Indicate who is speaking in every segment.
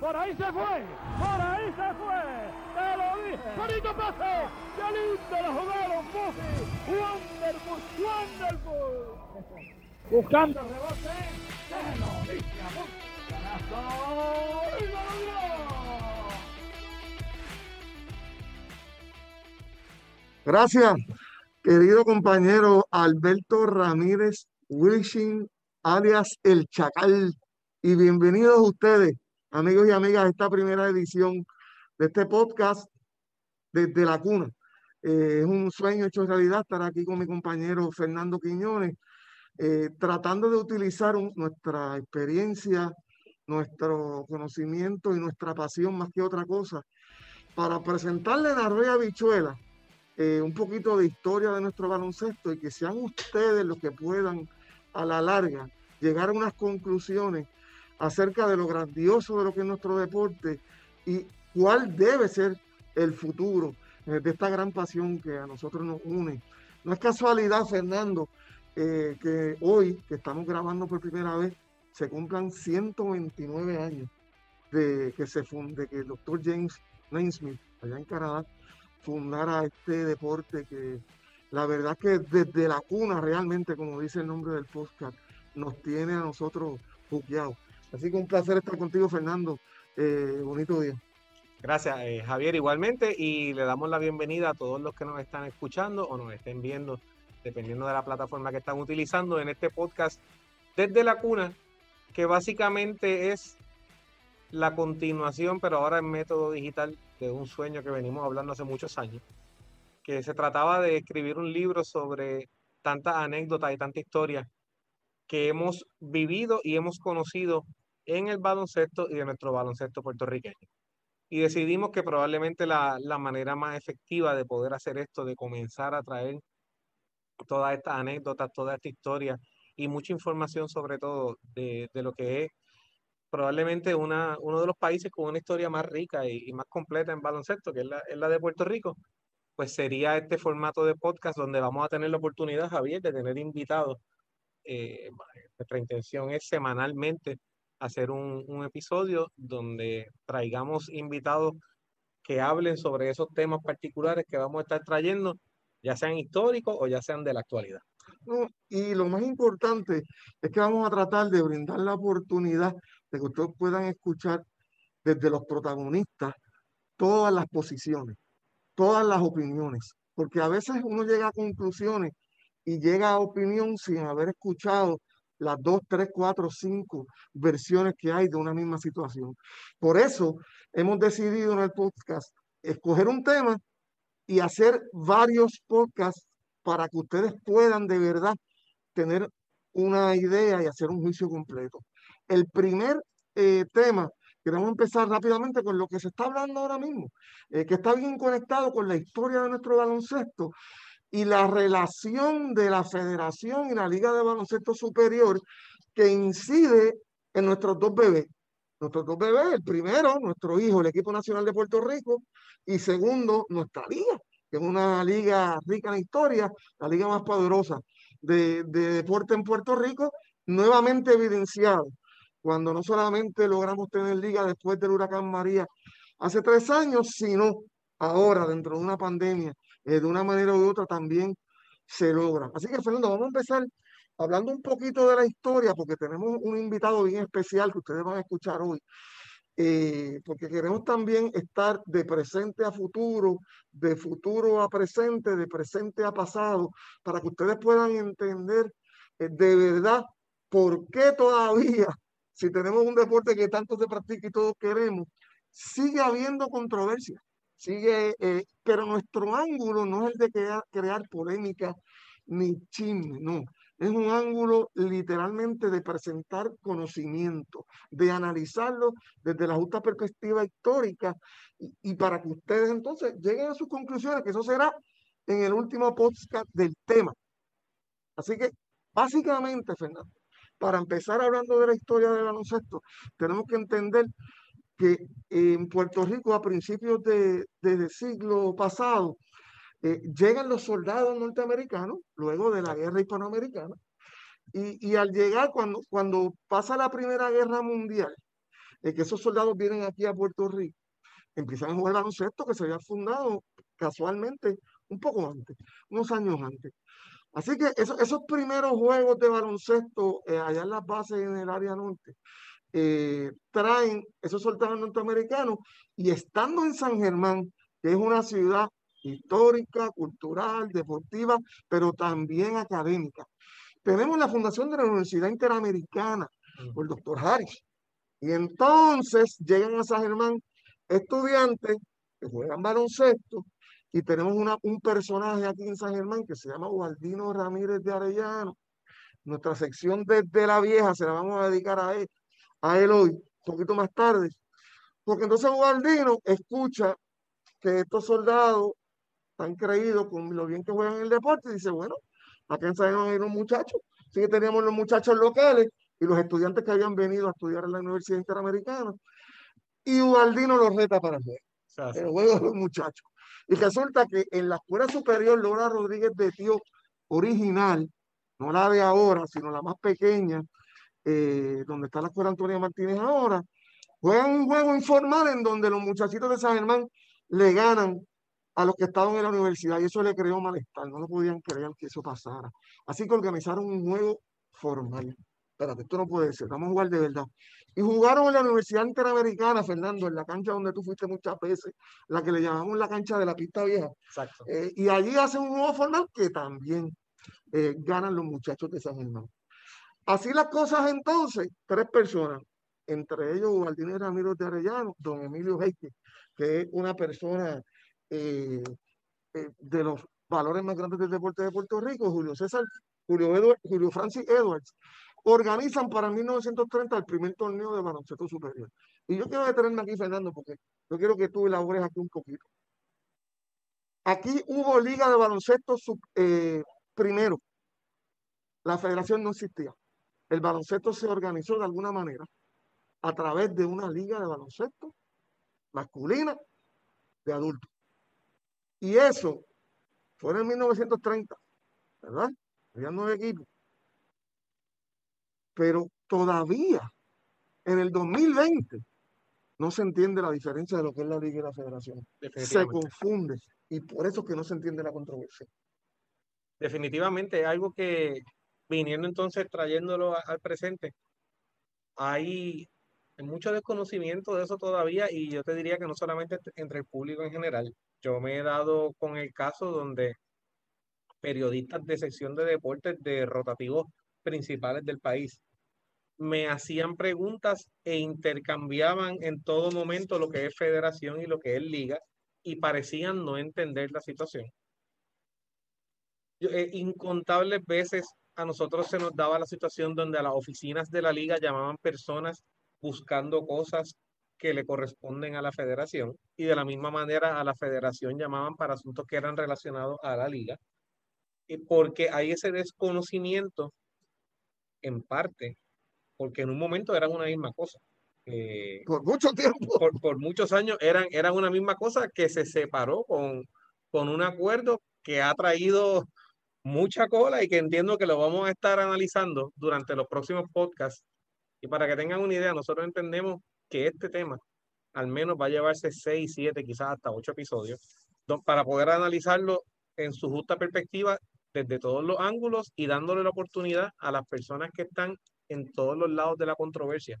Speaker 1: por ahí se fue, por ahí se fue, te lo dije, bonito pase, qué lindo lo jugaron, Buffy, wonderful, wonderful, buscando el rebote, se lo Buffy, ganazo, y lo.
Speaker 2: Gracias, querido compañero Alberto Ramírez Wilson, alias El Chacal, y bienvenidos ustedes, amigos y amigas, esta primera edición de este podcast desde la cuna. Eh, es un sueño hecho realidad estar aquí con mi compañero Fernando Quiñones, eh, tratando de utilizar nuestra experiencia, nuestro conocimiento y nuestra pasión más que otra cosa para presentarle a la Rea Bichuela eh, un poquito de historia de nuestro baloncesto y que sean ustedes los que puedan a la larga llegar a unas conclusiones acerca de lo grandioso de lo que es nuestro deporte y cuál debe ser el futuro eh, de esta gran pasión que a nosotros nos une. No es casualidad, Fernando, eh, que hoy, que estamos grabando por primera vez, se cumplan 129 años de que se funde, que el doctor James Naismith, allá en Canadá, fundara este deporte que la verdad que desde la cuna realmente, como dice el nombre del podcast, nos tiene a nosotros buqueados. Así que un placer estar contigo, Fernando. Eh, bonito día.
Speaker 3: Gracias, eh, Javier, igualmente, y le damos la bienvenida a todos los que nos están escuchando o nos estén viendo, dependiendo de la plataforma que están utilizando en este podcast desde la cuna, que básicamente es la continuación, pero ahora en método digital de un sueño que venimos hablando hace muchos años, que se trataba de escribir un libro sobre tantas anécdotas y tanta historia que hemos vivido y hemos conocido en el baloncesto y en nuestro baloncesto puertorriqueño. Y decidimos que probablemente la, la manera más efectiva de poder hacer esto, de comenzar a traer todas estas anécdotas, toda esta historia y mucha información sobre todo de, de lo que es probablemente una, uno de los países con una historia más rica y, más completa en baloncesto, que es la, es la, de Puerto Rico, pues sería este formato de podcast donde vamos a tener la oportunidad, Javier, de tener invitados. Eh, nuestra intención es semanalmente hacer un, un, episodio donde traigamos invitados que hablen sobre esos temas particulares que vamos a estar trayendo, ya sean históricos o ya sean de la actualidad.
Speaker 2: No, y lo más importante es que vamos a tratar de brindar la oportunidad de que ustedes puedan escuchar desde los protagonistas todas las posiciones, todas las opiniones, porque a veces uno llega a conclusiones y llega a opinión sin haber escuchado las dos, tres, cuatro, cinco versiones que hay de una misma situación. Por eso hemos decidido en el podcast escoger un tema y hacer varios podcasts para que ustedes puedan de verdad tener una idea y hacer un juicio completo. El primer eh, tema, queremos empezar rápidamente con lo que se está hablando ahora mismo, eh, que está bien conectado con la historia de nuestro baloncesto y la relación de la federación y la Liga de Baloncesto Superior que incide en nuestros dos bebés. Nuestros dos bebés, el primero, nuestro hijo, el equipo nacional de Puerto Rico, y segundo, nuestra liga, que es una liga rica en historia, la liga más poderosa de, de deporte en Puerto Rico, nuevamente evidenciado cuando no solamente logramos tener liga después del huracán María hace tres años, sino ahora dentro de una pandemia, eh, de una manera u otra también se logra. Así que Fernando, vamos a empezar hablando un poquito de la historia, porque tenemos un invitado bien especial que ustedes van a escuchar hoy. Eh, porque queremos también estar de presente a futuro, de futuro a presente, de presente a pasado, para que ustedes puedan entender eh, de verdad por qué todavía si tenemos un deporte que tanto se practica y todos queremos, sigue habiendo controversia, sigue, eh, pero nuestro ángulo no es el de crear, crear polémica ni chisme, no. Es un ángulo literalmente de presentar conocimiento, de analizarlo desde la justa perspectiva histórica y, y para que ustedes entonces lleguen a sus conclusiones, que eso será en el último podcast del tema. Así que, básicamente, Fernando, para empezar hablando de la historia del baloncesto, tenemos que entender que en Puerto Rico a principios del de, siglo pasado eh, llegan los soldados norteamericanos luego de la guerra hispanoamericana y, y al llegar cuando, cuando pasa la primera guerra mundial eh, que esos soldados vienen aquí a Puerto Rico, empiezan a jugar baloncesto que se había fundado casualmente un poco antes, unos años antes. Así que esos primeros juegos de baloncesto eh, allá en las bases en el área norte eh, traen esos soldados norteamericanos y estando en San Germán, que es una ciudad histórica, cultural, deportiva, pero también académica. Tenemos la fundación de la Universidad Interamericana por el doctor Harris. Y entonces llegan a San Germán estudiantes que juegan baloncesto y tenemos una, un personaje aquí en San Germán que se llama Ubaldino Ramírez de Arellano. Nuestra sección desde la vieja se la vamos a dedicar a él, a él hoy, un poquito más tarde. Porque entonces Ubaldino escucha que estos soldados están creídos con lo bien que juegan en el deporte y dice, bueno, acá en San hay unos muchachos. Sí que teníamos los muchachos locales y los estudiantes que habían venido a estudiar en la Universidad Interamericana. Y Ubaldino los reta para el juego. El juego de los muchachos. Y resulta que en la escuela superior Laura Rodríguez de Tío original, no la de ahora, sino la más pequeña, eh, donde está la escuela Antonia Martínez ahora, juegan un juego informal en donde los muchachitos de San Germán le ganan a los que estaban en la universidad y eso le creó malestar, no lo podían creer que eso pasara. Así que organizaron un juego formal. Espérate, esto no puede ser, vamos a jugar de verdad. Y jugaron en la Universidad Interamericana, Fernando, en la cancha donde tú fuiste muchas veces, la que le llamamos la cancha de la pista vieja.
Speaker 3: Exacto.
Speaker 2: Eh, y allí hacen un nuevo formal que también eh, ganan los muchachos de San Germán. Así las cosas entonces, tres personas, entre ellos Ubaldino Ramiro de Arellano, don Emilio Heike, que es una persona eh, de los valores más grandes del deporte de Puerto Rico, Julio César, Julio, Julio Francis Edwards, organizan para 1930 el primer torneo de baloncesto superior. Y yo quiero detenerme aquí, Fernando, porque yo quiero que tú elabores aquí un poquito. Aquí hubo liga de baloncesto eh, primero. La federación no existía. El baloncesto se organizó de alguna manera a través de una liga de baloncesto masculina de adultos. Y eso fue en 1930, ¿verdad? Había nueve equipos pero todavía en el 2020 no se entiende la diferencia de lo que es la liga y la federación. Se confunde y por eso que no se entiende la controversia.
Speaker 3: Definitivamente, algo que viniendo entonces trayéndolo al presente, hay mucho desconocimiento de eso todavía y yo te diría que no solamente entre el público en general. Yo me he dado con el caso donde periodistas de sección de deportes de rotativos principales del país me hacían preguntas e intercambiaban en todo momento lo que es federación y lo que es liga y parecían no entender la situación. Eh, incontables veces a nosotros se nos daba la situación donde a las oficinas de la liga llamaban personas buscando cosas que le corresponden a la federación y de la misma manera a la federación llamaban para asuntos que eran relacionados a la liga, porque hay ese desconocimiento en parte porque en un momento eran una misma cosa.
Speaker 2: por mucho tiempo.
Speaker 3: Por, muchos años eran, eran una misma cosa que se separó con, con un acuerdo que ha traído mucha cola y que entiendo que lo vamos a estar analizando durante los próximos podcasts. Y para que tengan una idea, nosotros entendemos que este tema al menos va a llevarse seis, siete, quizás hasta ocho episodios, para poder analizarlo en su justa perspectiva desde todos los ángulos y dándole la oportunidad a las personas que están en todos los lados de la controversia,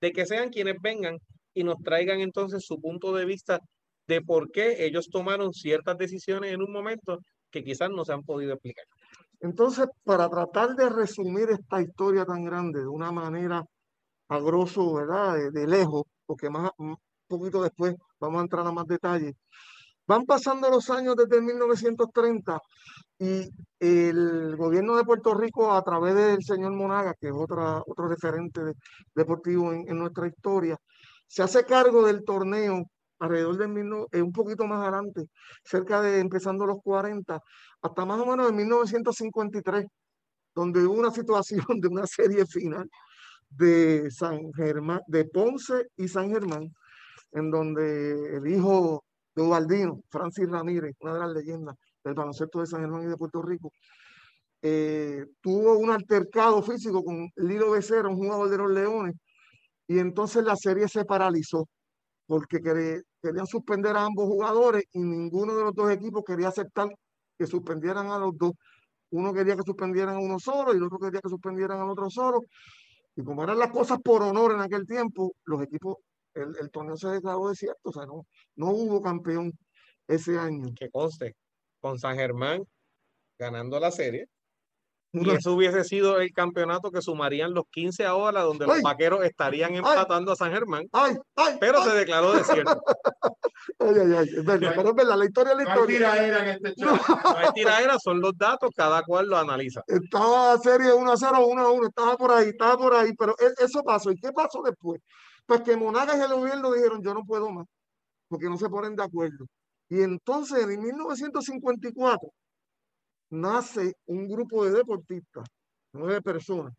Speaker 3: de que sean quienes vengan y nos traigan entonces su punto de vista de por qué ellos tomaron ciertas decisiones en un momento que quizás no se han podido explicar.
Speaker 2: Entonces, para tratar de resumir esta historia tan grande de una manera a grosso, ¿verdad? De, lejos, porque más un poquito después vamos a entrar a más detalles. Van pasando los años desde 1930 y el gobierno de Puerto Rico, a través del señor Monaga, que es otra, otro referente deportivo en, nuestra historia, se hace cargo del torneo alrededor de eh, un poquito más adelante, cerca de empezando los 40, hasta más o menos en 1953, donde hubo una situación de una serie final de San Germán, de Ponce y San Germán, en donde el hijo de Ubaldino, Francis Ramírez, una de las leyendas, del baloncesto de San Germán y de Puerto Rico, eh, tuvo un altercado físico con Lilo Becerra, un jugador de los Leones, y entonces la serie se paralizó porque querían suspender a ambos jugadores y ninguno de los dos equipos quería aceptar que suspendieran a los dos. Uno quería que suspendieran a uno solo y el otro quería que suspendieran al otro solo. Y como eran las cosas por honor en aquel tiempo, los equipos, el, torneo se declaró desierto, o sea, no, no hubo campeón ese año.
Speaker 3: Que conste, con San Germán ganando la serie, y eso hubiese sido el campeonato que sumarían los 15 ahora, donde los vaqueros estarían empatando a San Germán. pero se declaró desierto.
Speaker 2: Ay, ay, ay, es verdad, pero es verdad, la historia es la historia.
Speaker 3: No hay tiraera en este show. No hay tiraera, son los datos, cada cual lo analiza.
Speaker 2: Estaba serie 1 a 0, 1 a 1, estaba por ahí, estaba por ahí, pero e, eso pasó. ¿Y qué pasó después? Pues que Monagas y el gobierno dijeron, yo no puedo más, porque no se ponen de acuerdo. Y entonces, en 1954, nace un grupo de deportistas, nueve personas,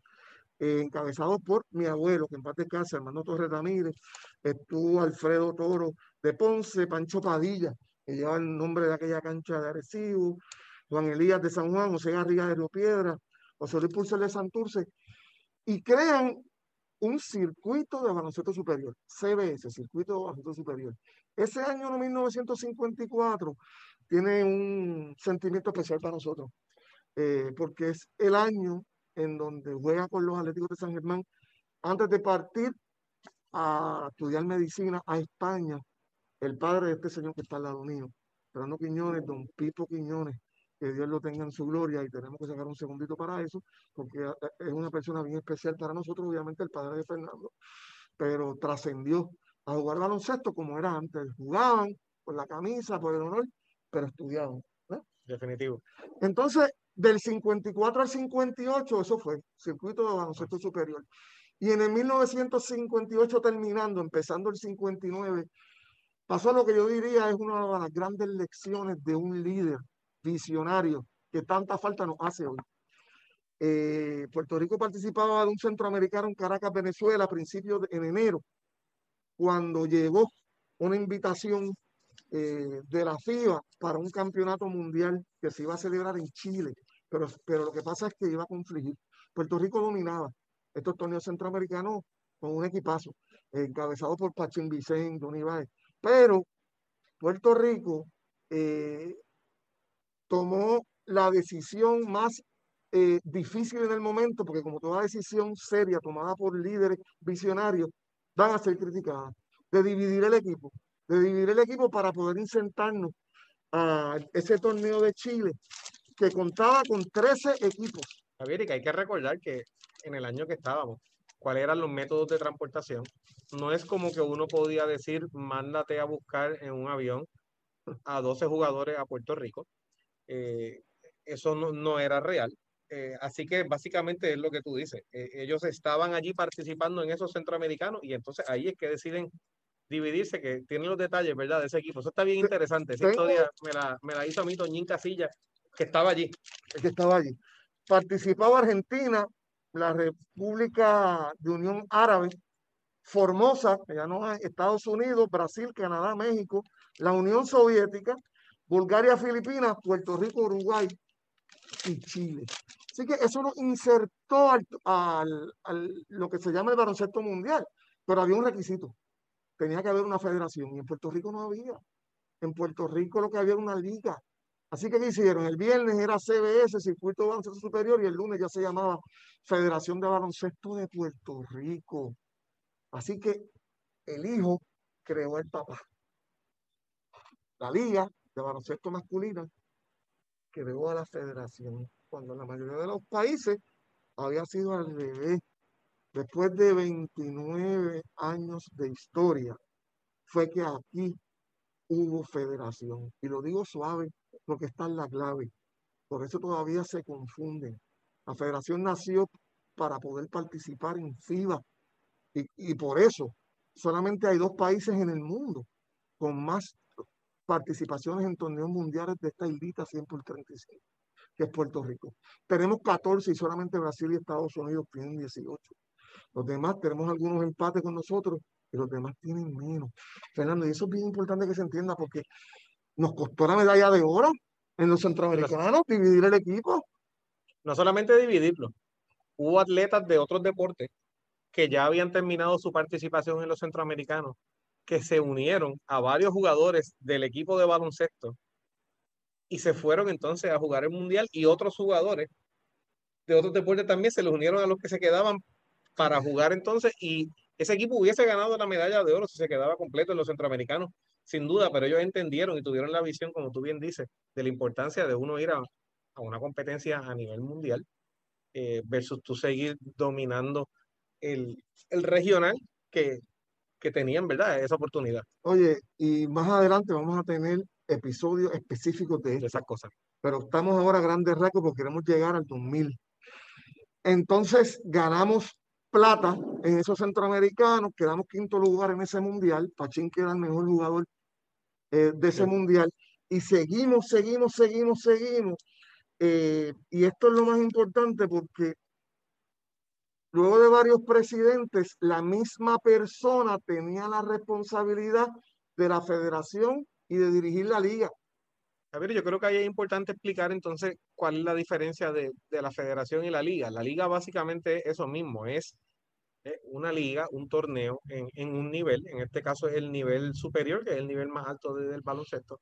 Speaker 2: eh, encabezados por mi abuelo, que en parte casa, hermano Torres Ramírez, estuvo Alfredo Toro de Ponce, Pancho Padilla, que lleva el nombre de aquella cancha de Arecibo, Juan Elías de San Juan, José Garriga de Río Piedra, José Luis Pulser de Santurce, y crean un circuito de baloncesto superior, CBS, Circuito de Baloncesto Superior. Ese año, 1954, tiene un sentimiento especial para nosotros, eh, porque es el año en donde juega con los Atléticos de San Germán antes de partir a estudiar medicina a España, el padre de este señor que está al lado mío, Fernando Quiñones, don Pipo Quiñones, que Dios lo tenga en su gloria y tenemos que sacar un segundito para eso, porque eh, es una persona bien especial para nosotros, obviamente el padre de Fernando, pero trascendió a jugar baloncesto como era antes, jugaban por la camisa, por el honor, pero estudiaban.
Speaker 3: Definitivo.
Speaker 2: Entonces, del 54 al 58, eso fue circuito de baloncesto superior. Y en el 1958 terminando, empezando el 59, pasó lo que yo diría es una de las grandes lecciones de un líder visionario que tanta falta nos hace hoy. Eh, Puerto Rico participaba de un centroamericano en Caracas, Venezuela, a principios de en enero, cuando llegó una invitación eh, de la FIBA para un campeonato mundial que se iba a celebrar en Chile, pero, pero lo que pasa es que iba a confligir. Puerto Rico dominaba estos torneos centroamericanos con un equipazo, encabezado por Pachín Vicente, Don Ibaez, pero Puerto Rico eh, tomó la decisión más eh, difícil en el momento, porque como toda decisión seria tomada por líderes visionarios, van a ser criticadas, de dividir el equipo de dividir el equipo para poder insertarnos a ese torneo de Chile que contaba con 13 equipos.
Speaker 3: Javier, que hay que recordar que en el año que estábamos, cuáles eran los métodos de transportación. No es como que uno podía decir, mándate a buscar en un avión a 12 jugadores a Puerto Rico. Eh, eso no, era real. Eh, así que básicamente es lo que tú dices. Eh, ellos estaban allí participando en esos centroamericanos y entonces ahí es que deciden dividirse, que tiene los detalles, ¿verdad? De ese equipo. Eso está bien interesante. Esa historia me la, me la hizo a mí Toñín Casilla, que estaba allí.
Speaker 2: Que estaba allí. Participaba Argentina, la República de Unión Árabe, Formosa, que ya no Estados Unidos, Brasil, Canadá, México, la Unión Soviética, Bulgaria, Filipinas, Puerto Rico, Uruguay y Chile. Así que eso nos insertó al, al, al, lo que se llama el baloncesto mundial, pero había un requisito tenía que haber una federación y en Puerto Rico no había. En Puerto Rico lo que había era una liga. Así que ¿qué hicieron? El viernes era CBS, Circuito de Baloncesto Superior, y el lunes ya se llamaba Federación de Baloncesto de Puerto Rico. Así que el hijo creó el papá. La liga de baloncesto masculina creó a la federación, cuando en la mayoría de los países había sido al revés. Después de 29 años de historia, fue que aquí hubo federación. Y lo digo suave porque está en la clave. Por eso todavía se confunden. La federación nació para poder participar en FIBA. Y, por eso solamente hay dos países en el mundo con más participaciones en torneos mundiales de esta islita 100 por 35, que es Puerto Rico. Tenemos 14 y solamente Brasil y Estados Unidos tienen 18. Los demás tenemos algunos empates con nosotros y los demás tienen menos. Fernando, y eso es bien importante que se entienda porque nos costó la medalla de oro en los centroamericanos, dividir el equipo.
Speaker 3: No solamente dividirlo, hubo atletas de otros deportes que ya habían terminado su participación en los centroamericanos, que se unieron a varios jugadores del equipo de baloncesto y se fueron entonces a jugar el mundial y otros jugadores de otros deportes también se les unieron a los que se quedaban para jugar entonces y ese equipo hubiese ganado la medalla de oro si se quedaba completo en los centroamericanos, sin duda, pero ellos entendieron y tuvieron la visión, como tú bien dices, de la importancia de uno ir a, una competencia a nivel mundial eh, versus tú seguir dominando el, regional que, que tenían, ¿verdad? Esa oportunidad.
Speaker 2: Oye, y más adelante vamos a tener episodios específicos de,
Speaker 3: esas cosas.
Speaker 2: Pero estamos ahora a grandes rasgos porque queremos llegar al 2000. Entonces ganamos plata en esos centroamericanos, quedamos quinto lugar en ese mundial, Pachín que era el mejor jugador eh, de ese mundial, y seguimos, seguimos, seguimos, seguimos. Eh, y esto es lo más importante porque luego de varios presidentes, la misma persona tenía la responsabilidad de la federación y de dirigir la liga.
Speaker 3: A ver, yo creo que ahí es importante explicar entonces cuál es la diferencia de, la federación y la liga. La liga básicamente es eso mismo, es una liga, un torneo en, un nivel, en este caso es el nivel superior, que es el nivel más alto del baloncesto.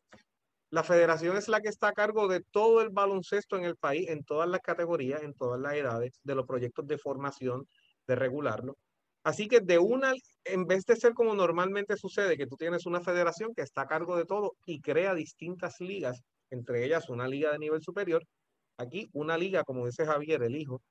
Speaker 3: La federación es la que está a cargo de todo el baloncesto en el país, en todas las categorías, en todas las edades, de los proyectos de formación, de regularlo. Así que de una, en vez de ser como normalmente sucede, que tú tienes una federación que está a cargo de todo y crea distintas ligas, entre ellas una liga de nivel superior, aquí una liga, como dice Javier, el hijo,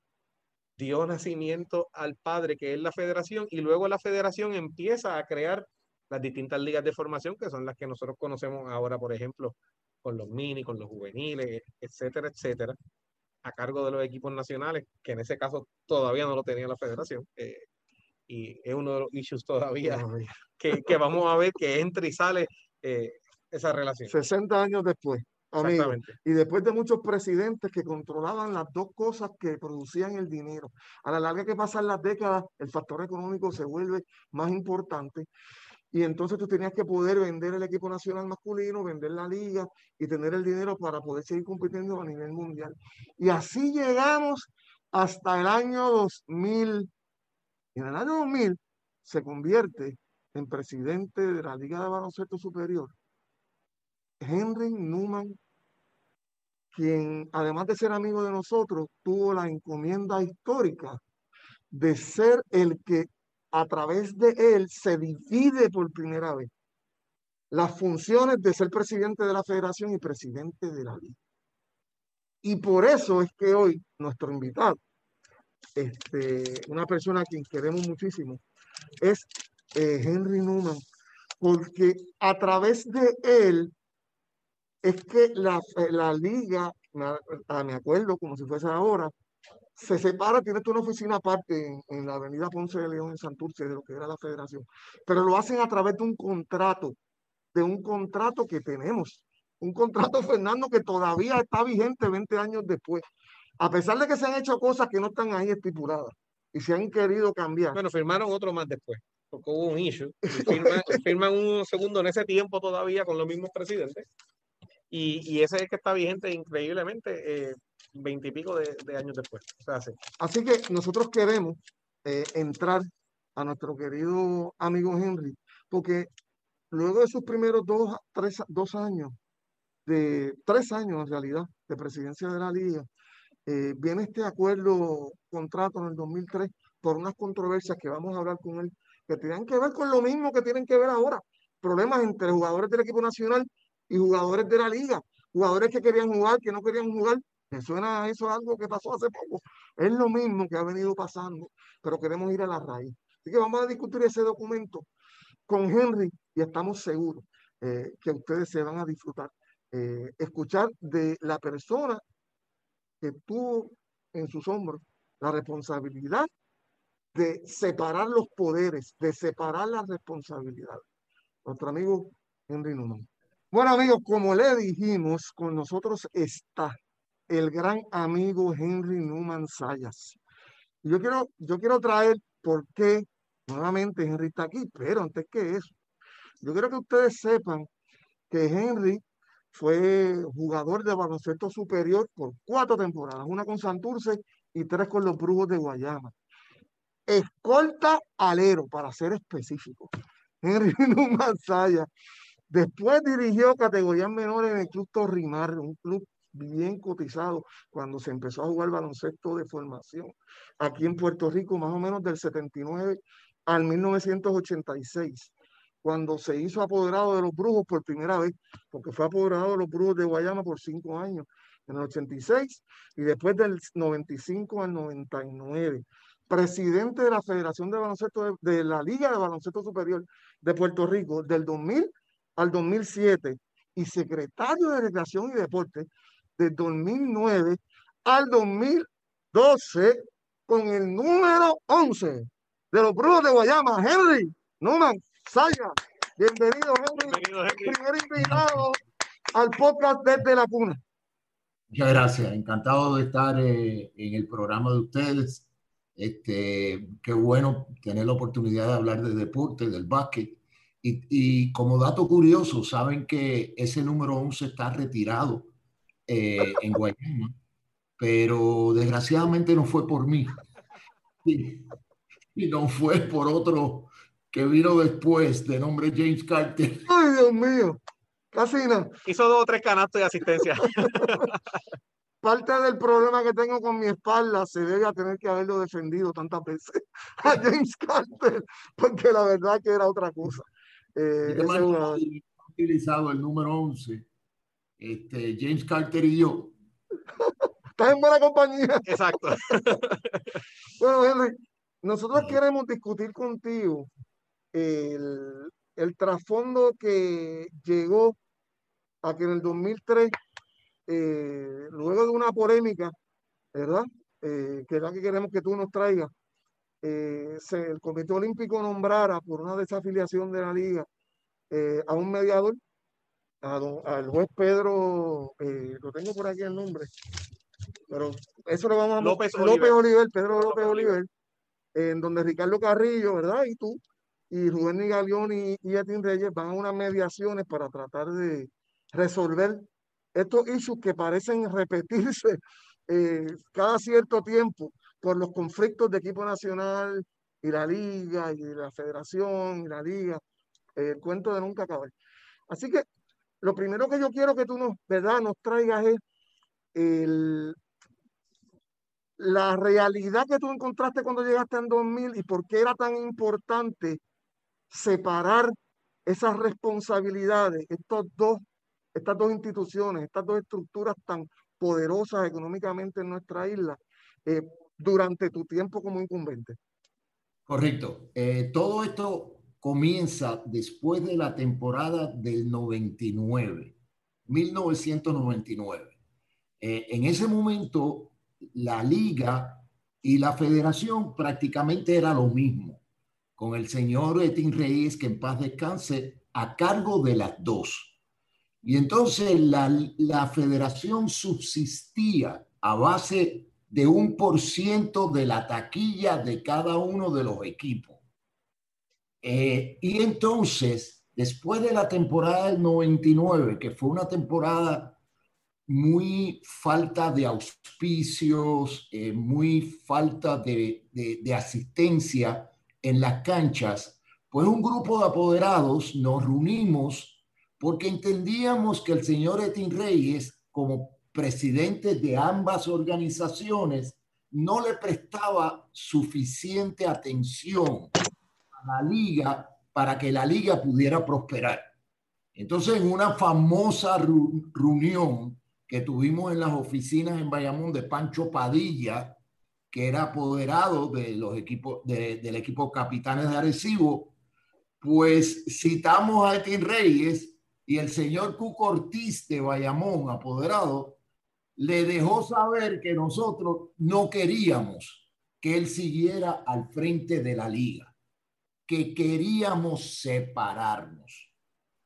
Speaker 3: dio nacimiento al padre, que es la federación, y luego la federación empieza a crear las distintas ligas de formación, que son las que nosotros conocemos ahora, por ejemplo, con los mini, con los juveniles, etcétera, etcétera, a cargo de los equipos nacionales, que en ese caso todavía no lo tenía la federación. Eh, y es uno de los issues todavía que, que, vamos a ver que entra y sale eh, esa relación.
Speaker 2: 60 años después. Amigo. Y después de muchos presidentes que controlaban las dos cosas que producían el dinero. A la larga que pasan las décadas, el factor económico se vuelve más importante. Y entonces tú tenías que poder vender el equipo nacional masculino, vender la liga y tener el dinero para poder seguir compitiendo a nivel mundial. Y así llegamos hasta el año 2000 en el año 2000 se convierte en presidente de la Liga de Baloncesto Superior Henry Newman, quien además de ser amigo de nosotros, tuvo la encomienda histórica de ser el que a través de él se divide por primera vez las funciones de ser presidente de la federación y presidente de la liga. Y por eso es que hoy nuestro invitado este, una persona a quien queremos muchísimo, es eh, Henry Newman, porque a través de él es que la, eh, la liga, me, acuerdo como si fuese ahora, se separa, tiene una oficina aparte en, la avenida Ponce de León en Santurce de lo que era la federación, pero lo hacen a través de un contrato, de un contrato que tenemos, un contrato, Fernando, que todavía está vigente 20 años después a pesar de que se han hecho cosas que no están ahí estipuladas y se han querido cambiar.
Speaker 3: Bueno, firmaron otro más después, porque hubo un issue. Firman, un segundo en ese tiempo todavía con los mismos presidentes. Y, ese es que está vigente increíblemente eh, veintipico de, años después.
Speaker 2: Así que nosotros queremos eh, entrar a nuestro querido amigo Henry, porque luego de sus primeros dos, tres, dos años, de tres años en realidad, de presidencia de la liga, eh, viene este acuerdo, contrato en el 2003 por unas controversias que vamos a hablar con él, que tienen que ver con lo mismo que tienen que ver ahora, problemas entre jugadores del equipo nacional y jugadores de la liga, jugadores que querían jugar, que no querían jugar. Me suena eso algo que pasó hace poco. Es lo mismo que ha venido pasando, pero queremos ir a la raíz. Así que vamos a discutir ese documento con Henry y estamos seguros eh, que ustedes se van a disfrutar. Eh, escuchar de la persona que tuvo en sus hombros la responsabilidad de separar los poderes, de separar las responsabilidades. Nuestro amigo Henry Newman. Bueno, amigos, como le dijimos, con nosotros está el gran amigo Henry Newman Sayas. Yo quiero, yo quiero traer por qué nuevamente Henry está aquí, pero antes que eso, yo quiero que ustedes sepan que Henry fue jugador de baloncesto superior por cuatro temporadas, una con Santurce y tres con los Brujos de Guayama. escolta alero, para ser específico. Henry Newman Saya. Después dirigió categorías menores en el Club Torrimar, un club bien cotizado cuando se empezó a jugar baloncesto de formación aquí en Puerto Rico, más o menos del 79 al 1986, cuando se hizo apoderado de los brujos por primera vez, porque fue apoderado de los brujos de Guayama por cinco años, en el 86 y después del 95 al 99 presidente de la Federación de Baloncesto de, la Liga de Baloncesto Superior de Puerto Rico del 2000 al 2007 y secretario de Recreación y Deporte del 2009 al 2012 con el número 11 de los Brujos de Guayama, Henry Numan Saya. Bienvenido, Henry. Bienvenido, Henry. Primer invitado al podcast desde la cuna.
Speaker 4: Muchas gracias, encantado de estar eh, en el programa de ustedes. Este, qué bueno tener la oportunidad de hablar de deporte, del básquet. Y, y como dato curioso, saben que ese número 11 está retirado eh, en Guayama, pero desgraciadamente no fue por mí. Y, y, no fue por otro que vino después, de nombre James Carter.
Speaker 2: Ay, Dios mío. Casi no.
Speaker 3: Hizo dos o tres canastos de asistencia.
Speaker 2: Parte del problema que tengo con mi espalda se debe a tener que haberlo defendido tantas veces a James Carter, porque la verdad que era otra cosa.
Speaker 4: Eh, una... utilizado el número 11, este, James Carter y yo.
Speaker 2: Estás en buena compañía.
Speaker 3: Exacto.
Speaker 2: bueno, Henry, nosotros queremos discutir contigo el, el trasfondo que llegó a que en el 2003, eh, luego de una polémica, ¿verdad? Eh, que es la que queremos que tú nos traigas, eh, el Comité Olímpico nombrara por una desafiliación de la liga a un mediador, al juez Pedro, lo tengo por aquí el nombre, pero eso lo vamos a...
Speaker 3: López,
Speaker 2: López Oliver. Pedro López Oliver, en donde Ricardo Carrillo, ¿verdad? Y tú, y Rubén Nigalión y, y Etin Reyes van a unas mediaciones para tratar de resolver estos issues que parecen repetirse eh, cada cierto tiempo por los conflictos de equipo nacional y la liga y la federación y la liga, el cuento de nunca acabar. Así que lo primero que yo quiero que tú nos, ¿verdad? nos traigas es la realidad que tú encontraste cuando llegaste en 2000 y por qué era tan importante separar esas responsabilidades, estos dos, estas dos instituciones, estas dos estructuras tan poderosas económicamente en nuestra isla eh, durante tu tiempo como incumbente.
Speaker 4: Correcto. Eh, todo esto comienza después de la temporada del 99, 1999. Eh, en ese momento, la liga y la federación prácticamente era lo mismo con el señor Etin Reyes, que en paz descanse, a cargo de las dos. Y entonces la, la federación subsistía a base de un por ciento de la taquilla de cada uno de los equipos. Eh, y entonces, después de la temporada del 99, que fue una temporada muy falta de auspicios, eh, muy falta de, de asistencia, en las canchas, pues un grupo de apoderados nos reunimos porque entendíamos que el señor Etin Reyes, como presidente de ambas organizaciones, no le prestaba suficiente atención a la liga para que la liga pudiera prosperar. Entonces, en una famosa reunión que tuvimos en las oficinas en Bayamón de Pancho Padilla, que era apoderado de los equipos, del equipo Capitanes de Arecibo, pues citamos a Etin Reyes y el señor Cuco Ortiz de Bayamón, apoderado, le dejó saber que nosotros no queríamos que él siguiera al frente de la liga, que queríamos separarnos,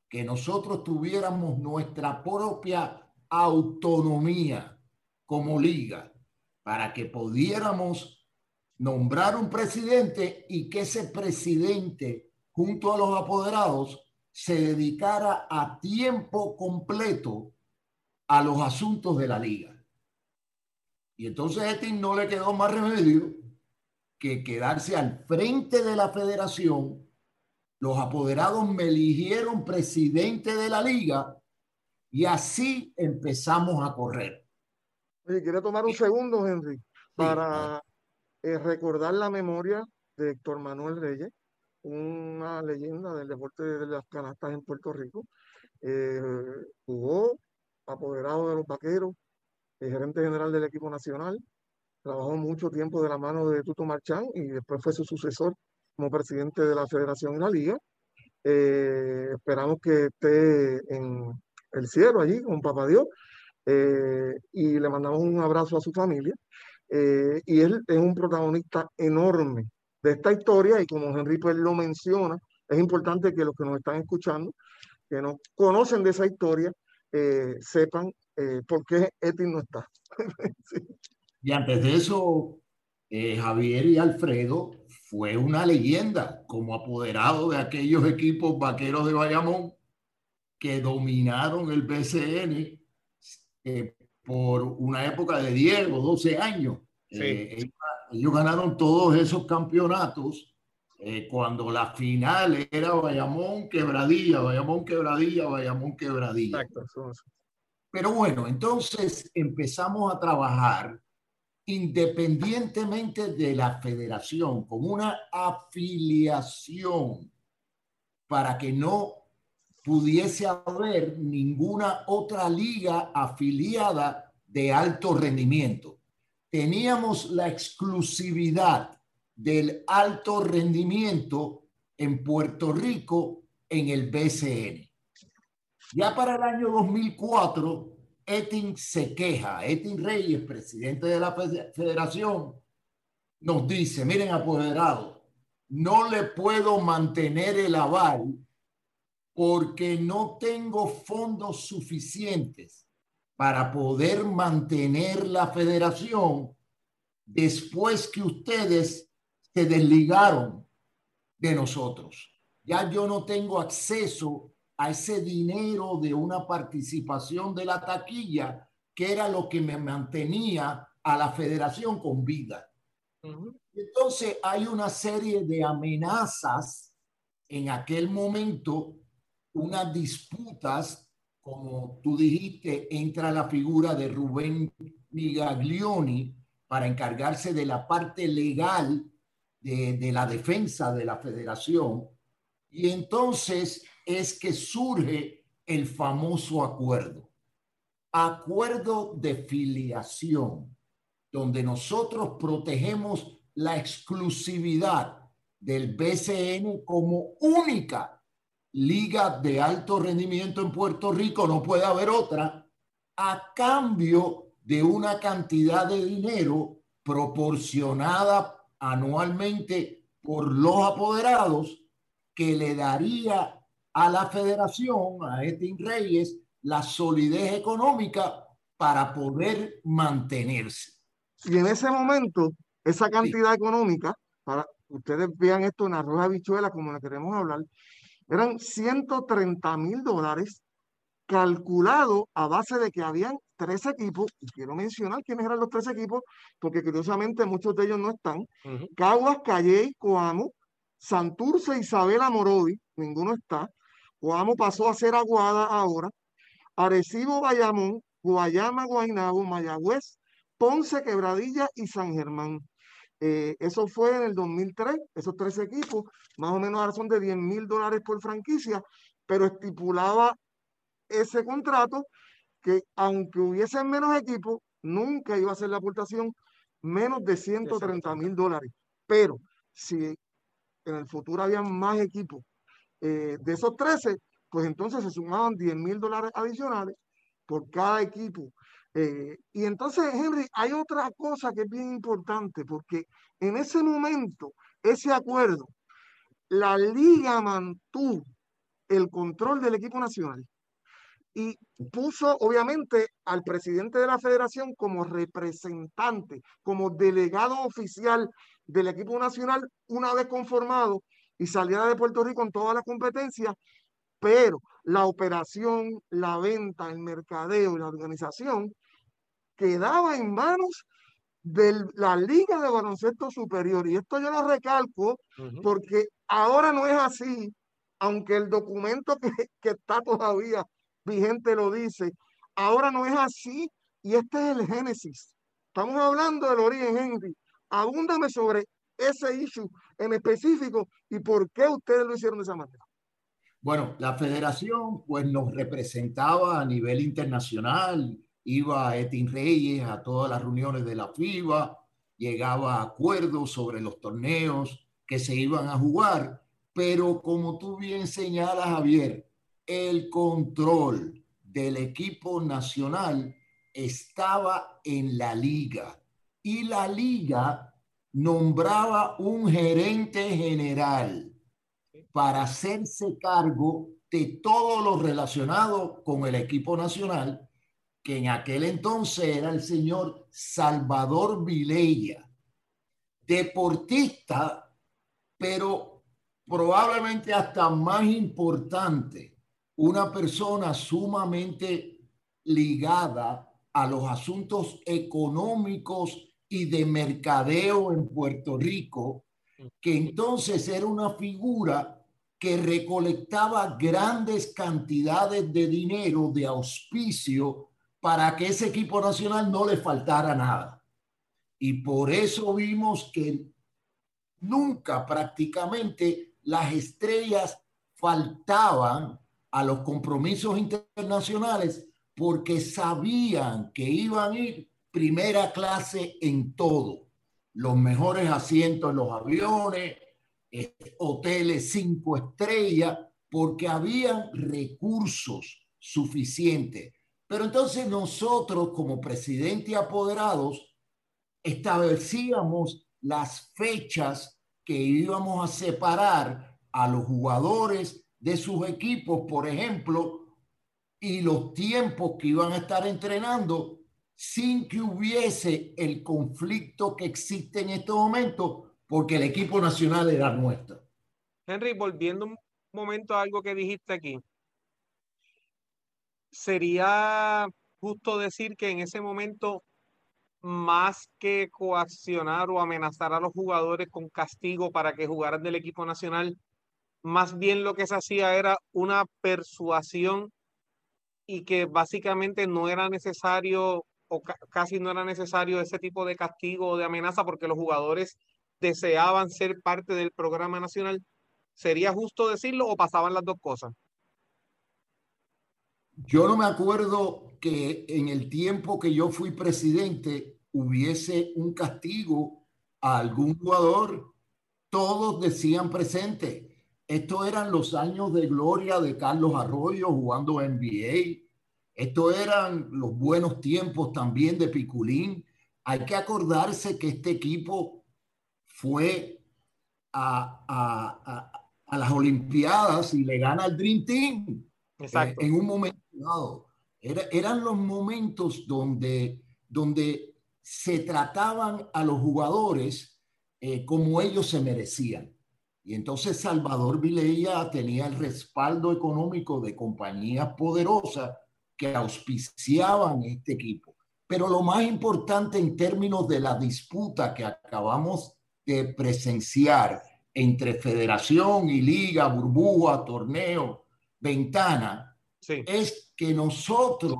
Speaker 4: que nosotros tuviéramos nuestra propia autonomía como liga para que pudiéramos nombrar un presidente y que ese presidente, junto a los apoderados, se dedicara a tiempo completo a los asuntos de la liga. Y entonces este no le quedó más remedio que quedarse al frente de la federación. Los apoderados me eligieron presidente de la liga y así empezamos a correr.
Speaker 2: Oye, quiero tomar un segundo, Henry, para eh, recordar la memoria de Héctor Manuel Reyes, una leyenda del deporte de las canastas en Puerto Rico. Eh, jugó apoderado de los vaqueros, el gerente general del equipo nacional, trabajó mucho tiempo de la mano de Tuto Marchán y después fue su sucesor como presidente de la federación y la liga. Eh, esperamos que esté en el cielo allí con Papá Dios eh, y le mandamos un abrazo a su familia. Eh, y él es un protagonista enorme de esta historia y como Henry pues lo menciona, es importante que los que nos están escuchando, que no conocen de esa historia, sepan por qué Eti no está.
Speaker 4: Y antes de eso, eh, Javier y Alfredo fue una leyenda como apoderado de aquellos equipos vaqueros de Bayamón que dominaron el BCN eh, por una época de 10 o 12 años. Eh, ellos, ganaron todos esos campeonatos cuando la final era Bayamón quebradilla, Bayamón quebradilla, Bayamón quebradilla. Pero bueno, entonces empezamos a trabajar independientemente de la federación, con una afiliación para que no pudiese haber ninguna otra liga afiliada de alto rendimiento. Teníamos la exclusividad del alto rendimiento en Puerto Rico en el BCN. Ya para el año 2004 Etin se queja, Etin Reyes, presidente de la federación, nos dice, miren apoderado, no le puedo mantener el aval porque no tengo fondos suficientes para poder mantener la federación después que ustedes se desligaron de nosotros. Ya yo no tengo acceso a ese dinero de una participación de la taquilla, que era lo que me mantenía a la federación con vida. Entonces hay una serie de amenazas en aquel momento, unas disputas, como tú dijiste, entra la figura de Rubén Migaglioni para encargarse de la parte legal de, de la defensa de la federación. Y entonces es que surge el famoso acuerdo. Acuerdo de filiación, donde nosotros protegemos la exclusividad del BCN como única liga de alto rendimiento en Puerto Rico, no puede haber otra, a cambio de una cantidad de dinero proporcionada anualmente por los apoderados que le daría a la federación, a Etin Reyes, la solidez económica para poder mantenerse.
Speaker 2: Y en ese momento, esa cantidad económica, para ustedes vean esto en arroz habichuela, como le queremos hablar, eran 130 mil dólares calculado a base de que habían tres equipos, y quiero mencionar quiénes eran los tres equipos, porque curiosamente muchos de ellos no están, Caguas, Calle, Coamo, Santurce, Isabela, Morovi, ninguno está, Guamo pasó a ser Aguada ahora, Arecibo, Bayamón, Guayama, Guaynabo, Mayagüez, Ponce, Quebradilla y San Germán. Eh, eso fue en el 2003, esos tres equipos, más o menos ahora son de 10 mil dólares por franquicia, pero estipulaba ese contrato que aunque hubiesen menos equipos, nunca iba a ser la aportación menos de 130 mil dólares. Pero si en el futuro había más equipos eh, de esos 13, pues entonces se sumaban 10 mil dólares adicionales por cada equipo. Eh, y entonces, Henry, hay otra cosa que es bien importante, porque en ese momento, ese acuerdo, la liga mantuvo el control del equipo nacional y puso obviamente al presidente de la federación como representante, como delegado oficial del equipo nacional una vez conformado y saliera de Puerto Rico en todas las competencias, pero la operación, la venta, el mercadeo y la organización quedaba en manos de la Liga de Baloncesto Superior. Y esto yo lo recalco porque ahora no es así, aunque el documento que, que está todavía vigente lo dice, ahora no es así y este es el génesis. Estamos hablando del origen, Henry. Abúndame sobre ese issue en específico y por qué ustedes lo hicieron de esa manera.
Speaker 4: Bueno, la federación pues nos representaba a nivel internacional, iba a Etin Reyes a todas las reuniones de la FIBA, llegaba a acuerdos sobre los torneos que se iban a jugar, pero como tú bien señalas, Javier, el control del equipo nacional estaba en la liga y la liga nombraba un gerente general para hacerse cargo de todo lo relacionado con el equipo nacional, que en aquel entonces era el señor Salvador Vilella, deportista, pero probablemente hasta más importante, una persona sumamente ligada a los asuntos económicos y de mercadeo en Puerto Rico, que entonces era una figura que recolectaba grandes cantidades de dinero de auspicio para que ese equipo nacional no le faltara nada. Y por eso vimos que nunca prácticamente las estrellas faltaban a los compromisos internacionales porque sabían que iban a ir primera clase en todo. Los mejores asientos en los aviones, eh, hoteles cinco estrellas, porque habían recursos suficientes. Pero entonces nosotros como presidente y apoderados establecíamos las fechas que íbamos a separar a los jugadores de sus equipos, por ejemplo, y los tiempos que iban a estar entrenando sin que hubiese el conflicto que existe en este momento, porque el equipo nacional era nuestro.
Speaker 3: Henry, volviendo un momento a algo que dijiste aquí, sería justo decir que en ese momento, más que coaccionar o amenazar a los jugadores con castigo para que jugaran del equipo nacional, más bien lo que se hacía era una persuasión y que básicamente no era necesario o casi no era necesario ese tipo de castigo o de amenaza porque los jugadores deseaban ser parte del programa nacional. ¿Sería justo decirlo o pasaban las dos cosas?
Speaker 4: Yo no me acuerdo que en el tiempo que yo fui presidente hubiese un castigo a algún jugador. Todos decían presente. Estos eran los años de gloria de Carlos Arroyo jugando NBA. Estos eran los buenos tiempos también de Piculín. Hay que acordarse que este equipo fue a, las Olimpiadas y le gana al Dream Team eh, en un momento dado. eran los momentos donde, donde se trataban a los jugadores eh, como ellos se merecían. Y entonces Salvador Vilella tenía el respaldo económico de compañías poderosas que auspiciaban este equipo. Pero lo más importante en términos de la disputa que acabamos de presenciar entre federación y liga, burbuja, torneo, ventana, es que nosotros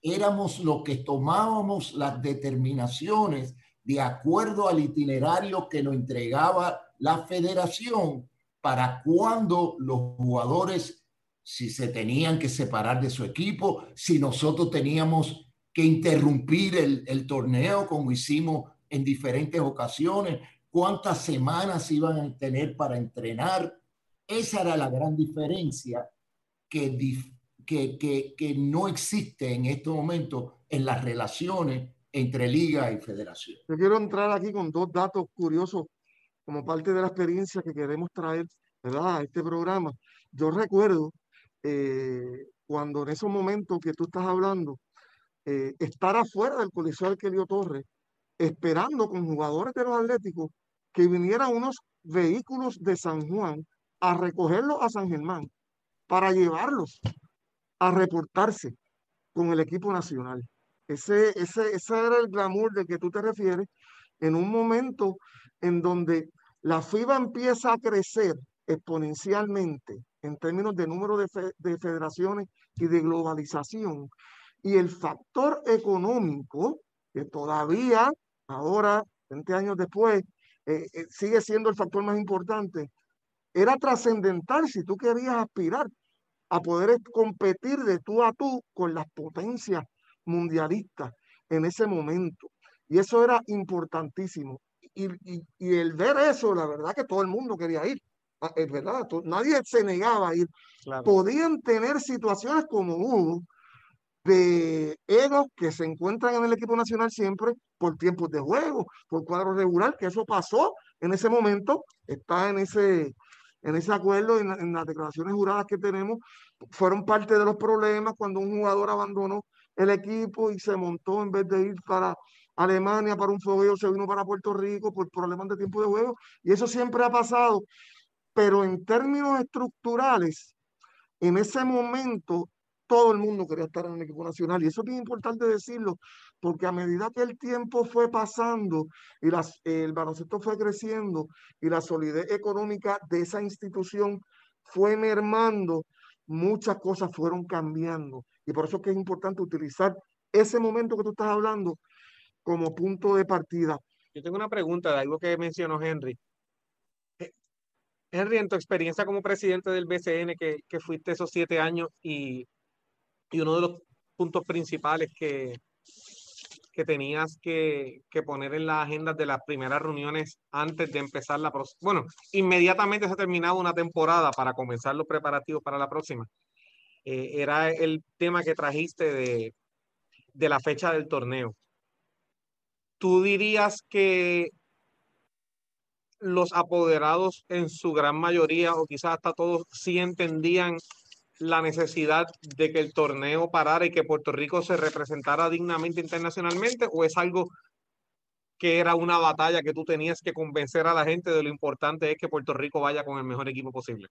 Speaker 4: éramos los que tomábamos las determinaciones de acuerdo al itinerario que nos entregaba la federación para cuando los jugadores, si se tenían que separar de su equipo, si nosotros teníamos que interrumpir el, torneo como hicimos en diferentes ocasiones, cuántas semanas iban a tener para entrenar. Esa era la gran diferencia que, que, que, que no existe en este momento en las relaciones entre liga y federación.
Speaker 2: Yo quiero entrar aquí con dos datos curiosos como parte de la experiencia que queremos traer ¿verdad? a este programa. Yo recuerdo eh, cuando en esos momentos que tú estás hablando, eh, estar afuera del Coliseo Arquelio Torres, esperando con jugadores de los Atléticos que vinieran unos vehículos de San Juan a recogerlos a San Germán para llevarlos a reportarse con el equipo nacional. Ese, ese, ese era el glamour de que tú te refieres en un momento en donde la FIBA empieza a crecer exponencialmente en términos de número de, de federaciones y de globalización. Y el factor económico, que todavía, ahora, 20 años después, eh, eh, sigue siendo el factor más importante, era trascendental si tú querías aspirar a poder competir de tú a tú con las potencias mundialistas en ese momento. Y eso era importantísimo. Y, el ver eso, la verdad que todo el mundo quería ir. Ah, es verdad, nadie se negaba a ir. Podían tener situaciones como hubo de egos que se encuentran en el equipo nacional siempre por tiempos de juego, por cuadro regular, que eso pasó en ese momento, está en ese, en ese acuerdo, en, en, las declaraciones juradas que tenemos, fueron parte de los problemas cuando un jugador abandonó el equipo y se montó en vez de ir para Alemania para un fogueo, se vino para Puerto Rico por problemas de tiempo de juego, y eso siempre ha pasado. Pero en términos estructurales, en ese momento todo el mundo quería estar en el equipo nacional. Y eso es bien importante decirlo, porque a medida que el tiempo fue pasando y las, el baloncesto fue creciendo y la solidez económica de esa institución fue mermando, muchas cosas fueron cambiando. Y por eso es que es importante utilizar ese momento que tú estás hablando como punto de partida.
Speaker 3: Yo tengo una pregunta de algo que mencionó Henry. Eh, Henry, en tu experiencia como presidente del BCN, que, que fuiste esos siete años y, y, uno de los puntos principales que, que tenías que, que, poner en las agendas de las primeras reuniones antes de empezar la próxima. Bueno, inmediatamente se ha terminado una temporada para comenzar los preparativos para la próxima. Eh, era el tema que trajiste de, de la fecha del torneo. ¿Tú dirías que los apoderados en su gran mayoría o quizás hasta todos sí entendían la necesidad de que el torneo parara y que Puerto Rico se representara dignamente internacionalmente o es algo que era una batalla que tú tenías que convencer a la gente de lo importante es que Puerto Rico vaya con el mejor equipo posible?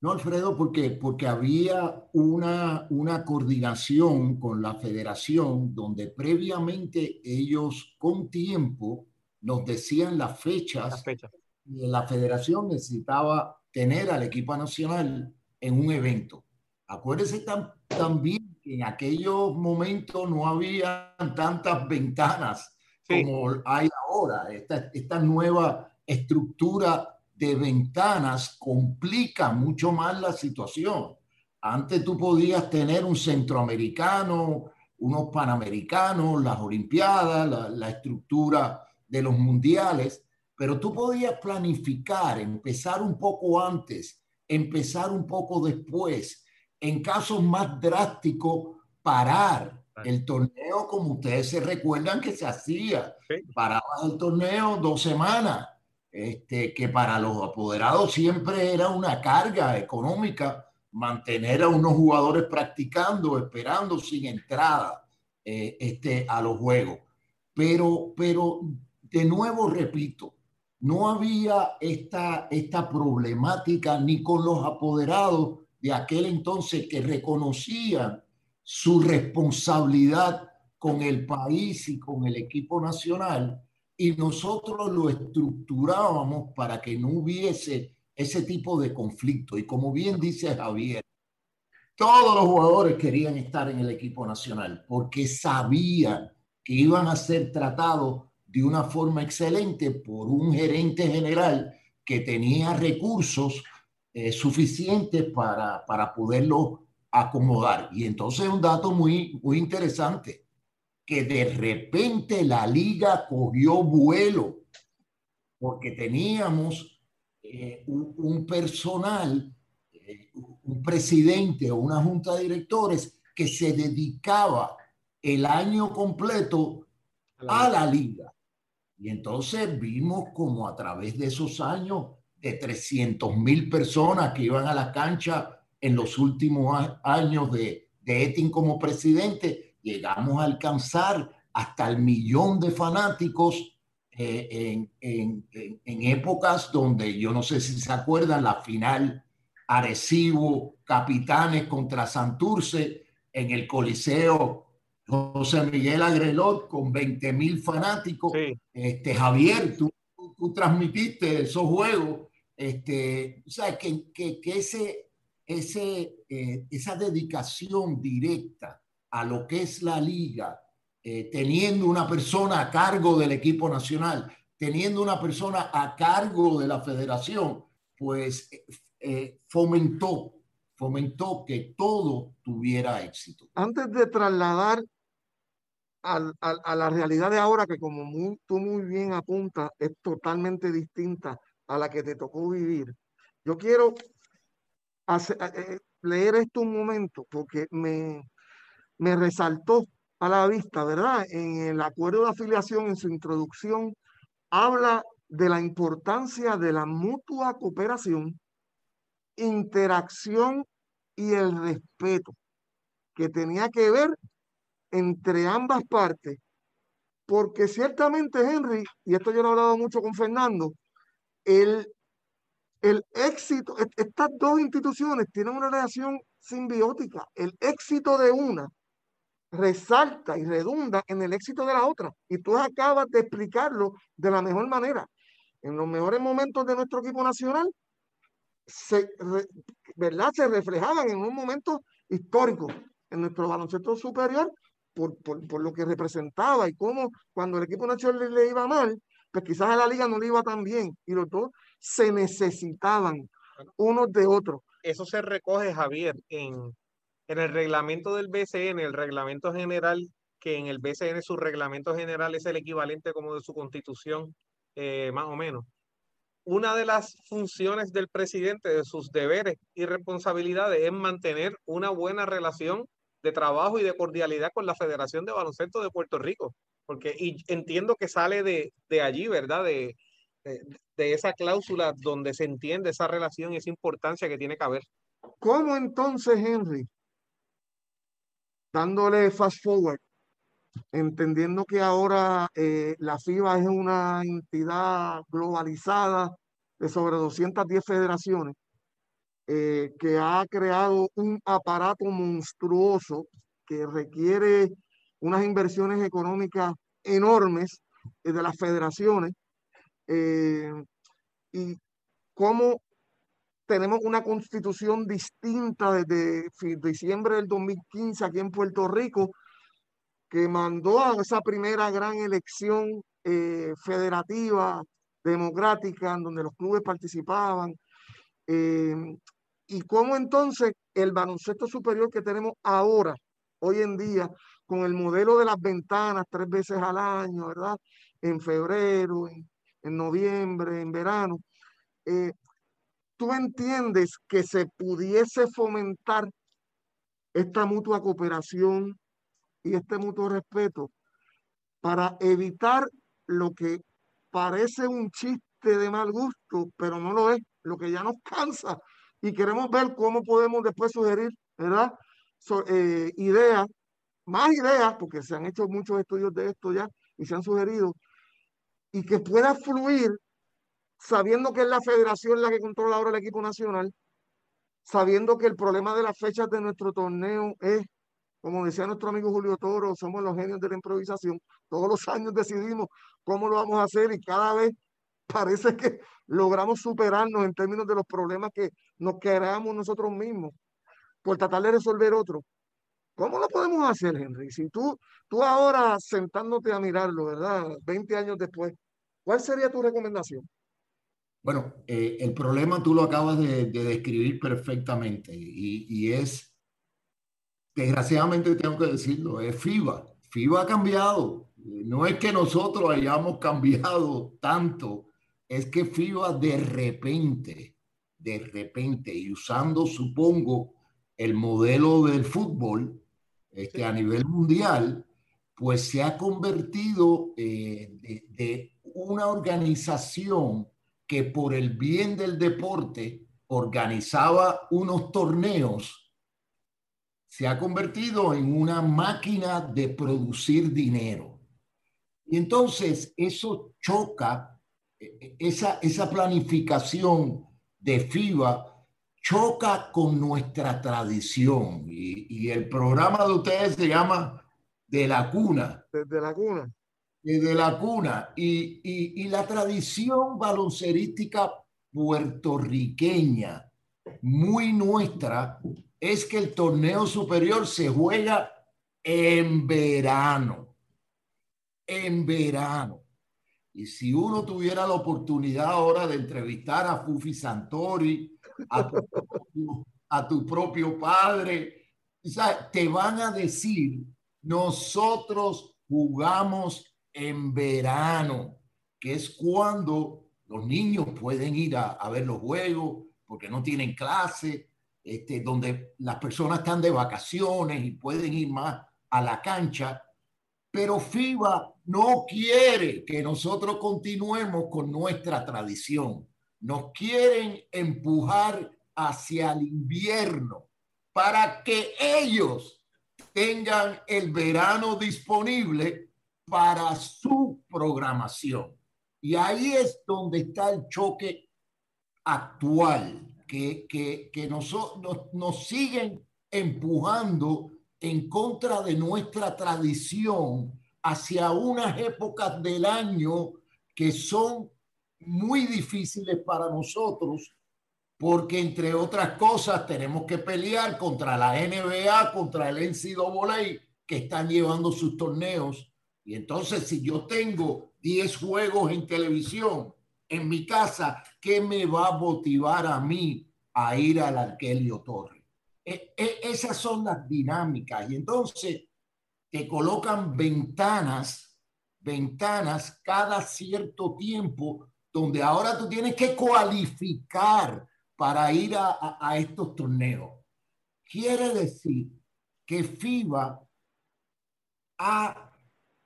Speaker 4: No, Alfredo, porque, porque había una, una coordinación con la federación donde previamente ellos con tiempo nos decían las fechas, y la federación necesitaba tener al equipo nacional en un evento. Acuérdense también que en aquellos momentos no había tantas ventanas como hay ahora. Esta, esta nueva estructura de ventanas complica mucho más la situación. Antes tú podías tener un centroamericano, unos panamericanos, las Olimpiadas, la, estructura de los mundiales, pero tú podías planificar, empezar un poco antes, empezar un poco después, en casos más drásticos, parar el torneo como ustedes se recuerdan que se hacía. Paraba el torneo dos semanas este, que para los apoderados siempre era una carga económica mantener a unos jugadores practicando, esperando sin entrada eh, este, a los juegos. Pero, pero de nuevo repito, no había esta, esta problemática ni con los apoderados de aquel entonces que reconocían su responsabilidad con el país y con el equipo nacional y nosotros lo estructurábamos para que no hubiese ese tipo de conflicto. Y como bien dice Javier, todos los jugadores querían estar en el equipo nacional porque sabían que iban a ser tratados de una forma excelente por un gerente general que tenía recursos eh, suficientes para, para poderlo acomodar. Y entonces un dato muy, muy interesante que de repente la liga cogió vuelo porque teníamos eh, un, personal, eh, un presidente o una junta de directores que se dedicaba el año completo a la liga. Y entonces vimos como a través de esos años de 300 mil personas que iban a la cancha en los últimos años de, de como presidente, llegamos a alcanzar hasta el millón de fanáticos eh, en, épocas donde yo no sé si se acuerdan la final Arecibo Capitanes contra Santurce en el Coliseo José Miguel Agrelot con 20 mil fanáticos. Este, Javier, tú, tú, transmitiste esos juegos. Este, o sea, que, que, que ese, ese, eh, esa dedicación directa a lo que es la liga, eh, teniendo una persona a cargo del equipo nacional, teniendo una persona a cargo de la federación, pues eh, fomentó, fomentó que todo tuviera éxito.
Speaker 2: Antes de trasladar a la realidad de ahora, que como tú muy bien apuntas, es totalmente distinta a la que te tocó vivir, yo quiero eh, leer esto un momento porque me, me resaltó a la vista, ¿verdad? En el acuerdo de afiliación, en su introducción, habla de la importancia de la mutua cooperación, interacción y el respeto que tenía que ver entre ambas partes, porque ciertamente Henry, y esto yo lo he hablado mucho con Fernando, el, el éxito, estas dos instituciones tienen una relación simbiótica, el éxito de una resalta y redunda en el éxito de la otra. Y tú acabas de explicarlo de la mejor manera. En los mejores momentos de nuestro equipo nacional, se, ¿verdad? se reflejaban en un momento histórico en nuestro baloncesto superior por, por, lo que representaba y cómo cuando el equipo nacional le, iba mal, pues quizás a la liga no le iba tan bien y los dos se necesitaban unos de otros.
Speaker 3: Eso se recoge, Javier, en, en el reglamento del BCN, el reglamento general, que en el BCN su reglamento general es el equivalente como de su constitución, eh, más o menos. Una de las funciones del presidente, de sus deberes y responsabilidades, es mantener una buena relación de trabajo y de cordialidad con la Federación de Baloncesto de Puerto Rico, porque y entiendo que sale de, de allí, ¿verdad? De, de, esa cláusula donde se entiende esa relación y esa importancia que tiene que haber.
Speaker 2: ¿Cómo entonces, Henry, dándole fast forward, entendiendo que ahora eh, la FIBA es una entidad globalizada de sobre 210 federaciones, eh, que ha creado un aparato monstruoso que requiere unas inversiones económicas enormes eh, de las federaciones, y cómo tenemos una constitución distinta desde diciembre del 2015 aquí en Puerto Rico, que mandó a esa primera gran elección eh, federativa, democrática, en donde los clubes participaban. Y cómo entonces el baloncesto superior que tenemos ahora, hoy en día, con el modelo de las ventanas tres veces al año, ¿verdad? En febrero, en, noviembre, en verano, eh, tú entiendes que se pudiese fomentar esta mutua cooperación y este mutuo respeto para evitar lo que parece un chiste de mal gusto, pero no lo es, lo que ya nos cansa y queremos ver cómo podemos después sugerir, ¿verdad? Eh, ideas, más ideas, porque se han hecho muchos estudios de esto ya y se han sugerido, y que pueda fluir sabiendo que es la federación la que controla ahora el equipo nacional, sabiendo que el problema de las fechas de nuestro torneo es, como decía nuestro amigo Julio Toro, somos los genios de la improvisación, todos los años decidimos cómo lo vamos a hacer y cada vez parece que logramos superarnos en términos de los problemas que nos creamos nosotros mismos por tratar de resolver otro. ¿Cómo lo podemos hacer, Henry? Si tú, tú ahora sentándote a mirarlo, ¿verdad? 20 años después, ¿cuál sería tu recomendación?
Speaker 4: Bueno, eh, el problema tú lo acabas de, describir perfectamente y, es, desgraciadamente tengo que decirlo, es FIBA. FIBA ha cambiado. No es que nosotros hayamos cambiado tanto, es que FIBA de repente, de repente, y usando, supongo, el modelo del fútbol este, a nivel mundial, pues se ha convertido eh, de una organización que por el bien del deporte organizaba unos torneos, se ha convertido en una máquina de producir dinero. Y entonces eso choca, esa, esa planificación de FIBA choca con nuestra tradición. Y, y el programa de ustedes se llama de la cuna.
Speaker 2: Desde la cuna.
Speaker 4: Desde la cuna. Y, y, y la tradición baloncerística puertorriqueña, muy nuestra, es que el torneo superior se juega en verano. En verano. Y si uno tuviera la oportunidad ahora de entrevistar a Fufi Santori, a tu propio, padre, te van a decir, nosotros jugamos en verano, que es cuando los niños pueden ir a, a ver los juegos porque no tienen clase, este, donde las personas están de vacaciones y pueden ir más a la cancha, pero FIBA no quiere que nosotros continuemos con nuestra tradición. Nos quieren empujar hacia el invierno para que ellos tengan el verano disponible para su programación. Y ahí es donde está el choque actual, que, que, que nos, nos, nos siguen empujando en contra de nuestra tradición hacia unas épocas del año que son muy difíciles para nosotros porque entre otras cosas tenemos que pelear contra la NBA, contra el NCAA, que están llevando sus torneos. Y entonces, si yo tengo 10 juegos en televisión en mi casa, ¿qué me va a motivar a mí a ir al Arquelio Torre? E, e, esas son las dinámicas. Y entonces te colocan ventanas, ventanas cada cierto tiempo, donde ahora tú tienes que cualificar para ir a, estos torneos. Quiere decir que FIBA ha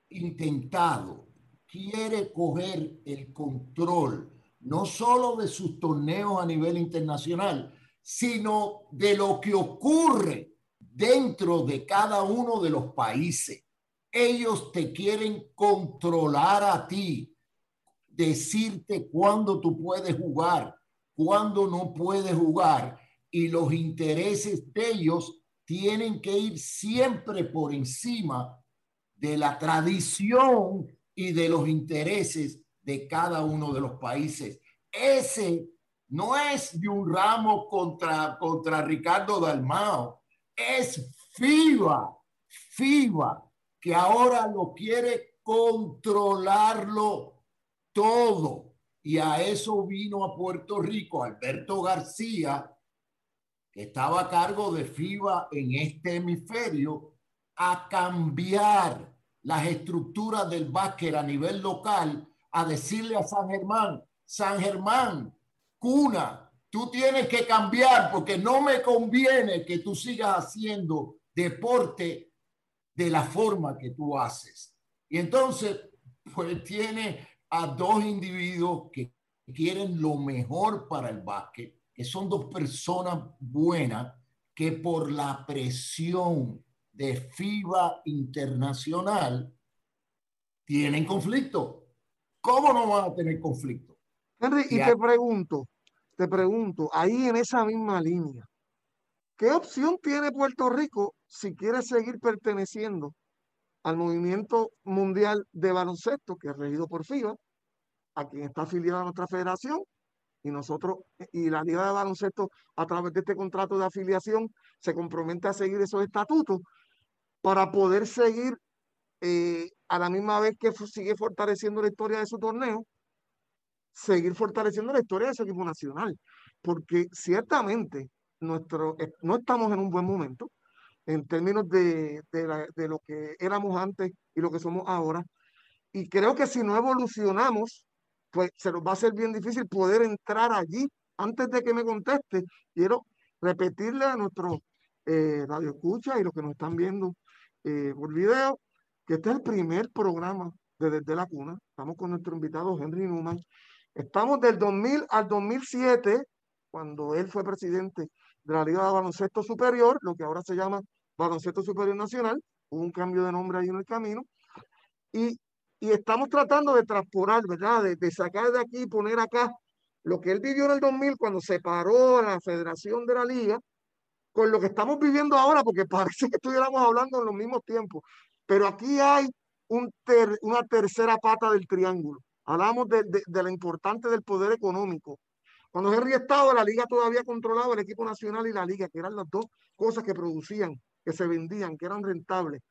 Speaker 4: intentado, quiere coger el control no solo de sus torneos a nivel internacional, sino de lo que ocurre dentro de cada uno de los países. Ellos te quieren controlar a ti, decirte cuándo tú puedes jugar, cuando no puede jugar y los intereses de ellos tienen que ir siempre por encima de la tradición y de los intereses de cada uno de los países. Ese no es de un ramo contra, contra Ricardo Dalmao, es FIBA, FIBA, que ahora lo quiere controlarlo todo. Y a eso vino a Puerto Rico Alberto García, que estaba a cargo de FIBA en este hemisferio, a cambiar las estructuras del básquet a nivel local, a decirle a San Germán, San Germán, cuna, tú tienes que cambiar porque no me conviene que tú sigas haciendo deporte de la forma que tú haces. Y entonces, pues tiene a dos individuos que quieren lo mejor para el básquet, que son dos personas buenas que por la presión de FIBA internacional tienen conflicto. ¿Cómo no van a tener conflicto?
Speaker 2: Henry, y, te pregunto, te pregunto, ahí en esa misma línea, ¿qué opción tiene Puerto Rico si quiere seguir perteneciendo al movimiento mundial de baloncesto, que es regido por FIBA, a quien está afiliada a nuestra federación, y nosotros, y la Liga de Baloncesto, a través de este contrato de afiliación, se compromete a seguir esos estatutos para poder seguir eh, a la misma vez que sigue fortaleciendo la historia de su torneo, seguir fortaleciendo la historia de su equipo nacional, porque ciertamente nuestro, eh, no estamos en un buen momento, en términos de, de, lo que éramos antes y lo que somos ahora. Y creo que si no evolucionamos, pues se nos va a ser bien difícil poder entrar allí. Antes de que me conteste, quiero repetirle a nuestros eh, radio y los que nos están viendo eh, por video, que este es el primer programa de Desde la Cuna. Estamos con nuestro invitado Henry Newman. Estamos del 2000 al 2007, cuando él fue presidente de la Liga de Baloncesto Superior, lo que ahora se llama Baloncesto Superior Nacional, hubo un cambio de nombre ahí en el camino, y, y estamos tratando de transportar, ¿verdad? De, de, sacar de aquí y poner acá lo que él vivió en el 2000 cuando separó a la Federación de la Liga, con lo que estamos viviendo ahora, porque parece que estuviéramos hablando en los mismos tiempos. Pero aquí hay un una tercera pata del triángulo. Hablamos de, de, de lo importante del poder económico. Cuando Henry estaba, la liga todavía controlaba el equipo nacional y la liga, que eran las dos cosas que producían, que se vendían, que eran rentables.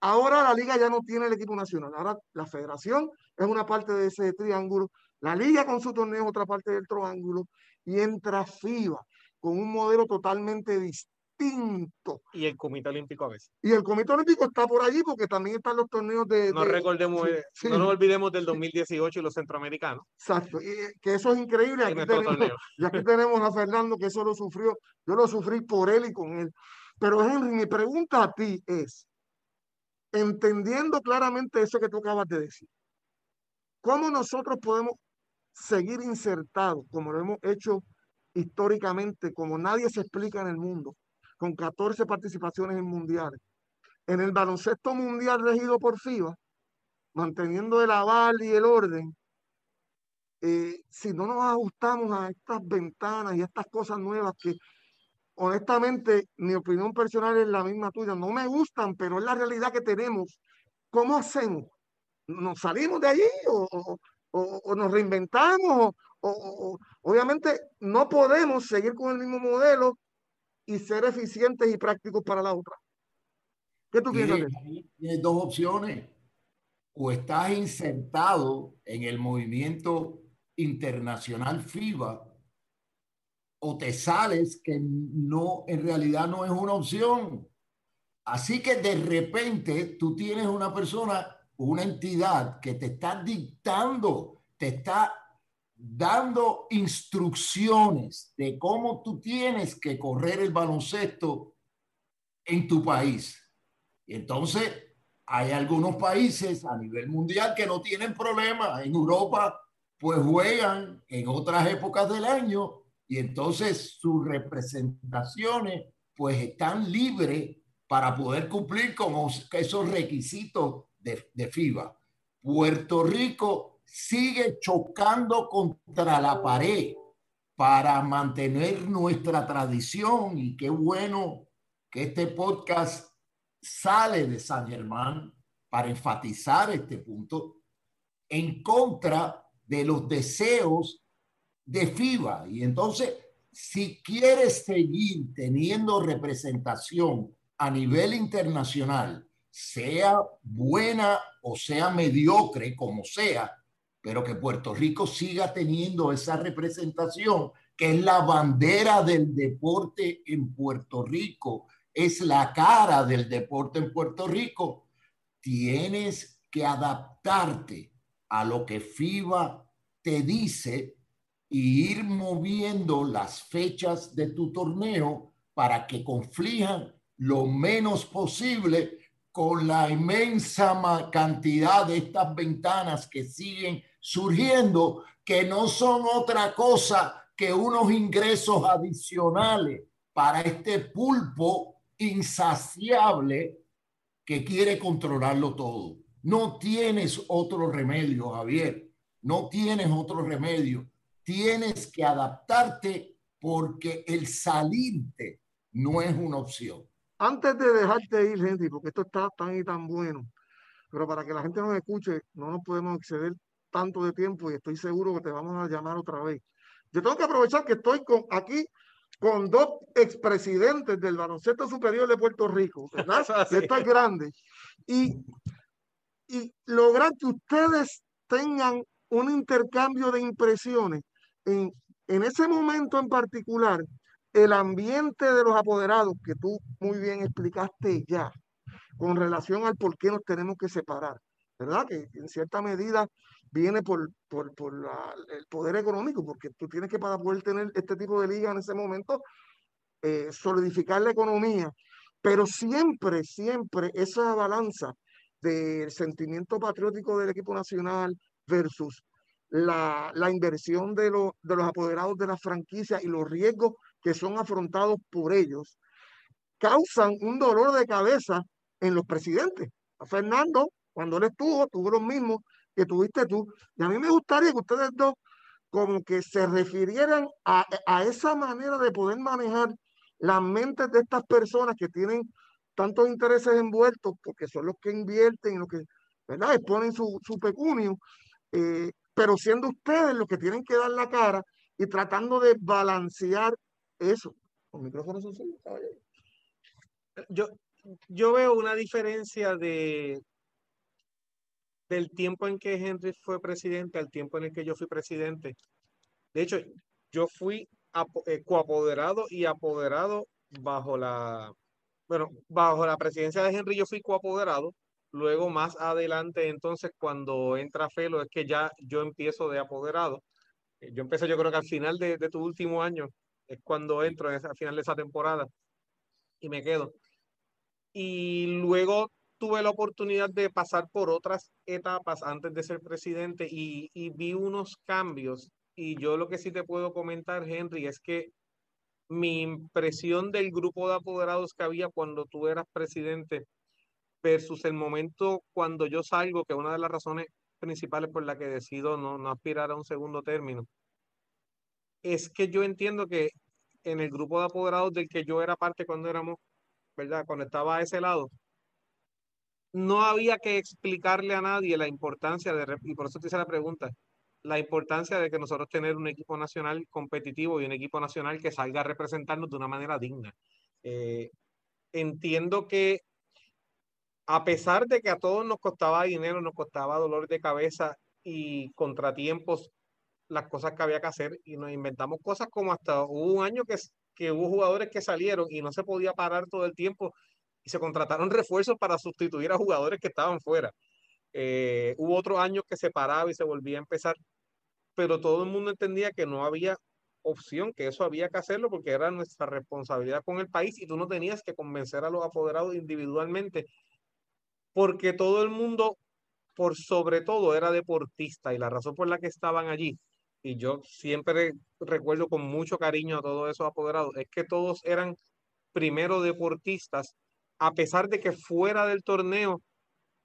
Speaker 2: Ahora la liga ya no tiene el equipo nacional. Ahora la federación es una parte de ese triángulo. La liga con su torneo es otra parte del triángulo. Y entra FIBA con un modelo totalmente distinto
Speaker 3: y el Comité Olímpico a veces.
Speaker 2: Y el Comité Olímpico está por allí porque también están los torneos de...
Speaker 3: No recordemos, eh, no nos olvidemos del 2018 y los centroamericanos.
Speaker 2: Exacto, y eh, que eso es increíble. Aquí tenemos, y aquí tenemos a Fernando que eso lo sufrió. Yo lo sufrí por él y con él. Pero Henry, mi pregunta a ti es, entendiendo claramente eso que tú acabas de decir, ¿cómo nosotros podemos seguir insertados, como lo hemos hecho históricamente, como nadie se explica en el mundo, con 14 participaciones en mundiales. En el baloncesto mundial regido por FIBA, manteniendo el aval y el orden, eh, si no nos ajustamos a estas ventanas y a estas cosas nuevas que honestamente mi opinión personal es la misma tuya, no me gustan, pero es la realidad que tenemos. ¿Cómo hacemos? ¿Nos salimos de allí o, o nos reinventamos? O, obviamente no podemos seguir con el mismo modelo y ser eficientes y prácticos para la otra. ¿Qué tú piensas?
Speaker 4: Tienes dos opciones. O estás insertado en el movimiento internacional FIBA o te sales que no, en realidad no es una opción. Así que de repente tú tienes una persona, una entidad que te está dictando, te está dando instrucciones de cómo tú tienes que correr el baloncesto en tu país. Entonces hay algunos países a nivel mundial que no tienen problema. En Europa, pues juegan en otras épocas del año y entonces sus representaciones pues están libres para poder cumplir con esos requisitos de, de FIBA. Puerto Rico sigue chocando contra la pared para mantener nuestra tradición y qué bueno que este podcast sale de San Germán para enfatizar este punto en contra de los deseos de FIBA. Y entonces, si quieres seguir teniendo representación a nivel internacional, sea buena o sea mediocre, como sea, pero que Puerto Rico siga teniendo esa representación, que es la bandera del deporte en Puerto Rico, es la cara del deporte en Puerto Rico, tienes que adaptarte a lo que FIBA te dice y ir moviendo las fechas de tu torneo para que conflijan lo menos posible con la inmensa cantidad de estas ventanas que siguen surgiendo que no son otra cosa que unos ingresos adicionales para este pulpo insaciable que quiere controlarlo todo. No tienes otro remedio, Javier. No tienes otro remedio. Tienes que adaptarte porque el salirte no es una opción.
Speaker 2: Antes de dejarte ir, gente, porque esto está tan y tan bueno, pero para que la gente nos escuche, no nos podemos exceder tanto de tiempo y estoy seguro que te vamos a llamar otra vez. Yo tengo que aprovechar que estoy con, aquí con dos expresidentes del baloncesto superior de Puerto Rico, ¿verdad? Esto es grande. Y, y lograr que ustedes tengan un intercambio de impresiones en, en ese momento en particular, el ambiente de los apoderados que tú muy bien explicaste ya, con relación al por qué nos tenemos que separar, ¿verdad? Que en cierta medida viene por, por, por el poder económico, porque tú tienes que para poder tener este tipo de liga en ese momento, eh, solidificar la economía, pero siempre, siempre esa balanza del sentimiento patriótico del equipo nacional versus la, la inversión de, lo, de los apoderados de la franquicia y los riesgos que son afrontados por ellos, causan un dolor de cabeza en los presidentes. Fernando, cuando él estuvo, tuvo los mismos que tuviste tú. Y a mí me gustaría que ustedes dos como que se refirieran a, esa manera de poder manejar las mentes de estas personas que tienen tantos intereses envueltos, porque son los que invierten los que, ¿verdad? Exponen su, su pecunio, eh, pero siendo ustedes los que tienen que dar la cara y tratando de balancear eso. Los micrófonos son suyos,
Speaker 3: Yo, yo veo una diferencia de del tiempo en que Henry fue presidente al tiempo en el que yo fui presidente. De hecho, yo fui eh, coapoderado y apoderado bajo la, bueno, bajo la presidencia de Henry yo fui coapoderado. Luego más adelante, entonces, cuando entra Felo, es que ya yo empiezo de apoderado. Eh, yo empecé, yo creo que al final de, tu último año es cuando entro, al final de esa temporada y me quedo. Y luego tuve la oportunidad de pasar por otras etapas antes de ser presidente y, y vi unos cambios. Y yo lo que sí te puedo comentar, Henry, es que mi impresión del grupo de apoderados que había cuando tú eras presidente versus el momento cuando yo salgo, que una de las razones principales por la que decido no, no aspirar a un segundo término, es que yo entiendo que en el grupo de apoderados del que yo era parte cuando éramos, ¿verdad? Cuando estaba a ese lado, no había que explicarle a nadie la importancia de, y por eso te hice la pregunta, la importancia de que nosotros tener un equipo nacional competitivo y un equipo nacional que salga a representarnos de una manera digna. Eh, entiendo que a pesar de que a todos nos costaba dinero, nos costaba dolor de cabeza y contratiempos, las cosas que había que hacer y nos inventamos cosas como hasta hubo un año que, que hubo jugadores que salieron y no se podía parar todo el tiempo y se contrataron refuerzos para sustituir a jugadores que estaban fuera. Eh, hubo otros años que se paraba y se volvía a empezar pero todo el mundo entendía que no había opción, que eso había que hacerlo porque era nuestra responsabilidad con el país y tú no tenías que convencer a los apoderados individualmente, porque todo el mundo, por sobre todo, era deportista y la razón por la que estaban allí, y yo siempre recuerdo con mucho cariño a todos esos apoderados, es que todos eran primero deportistas, a pesar de que fuera del torneo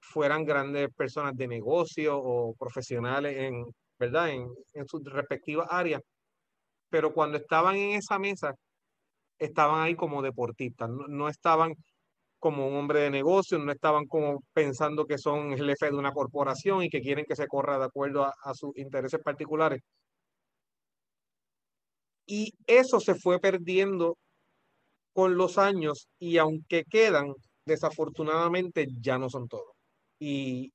Speaker 3: fueran grandes personas de negocio o profesionales en ¿verdad? En, en sus respectivas áreas. Pero cuando estaban en esa mesa, estaban ahí como deportistas, no, estaban como un hombre de negocio, no estaban como pensando que son el jefe de una corporación y que quieren que se corra de acuerdo a sus intereses particulares. Y eso se fue perdiendo con los años y aunque quedan, desafortunadamente ya no son todos. Y,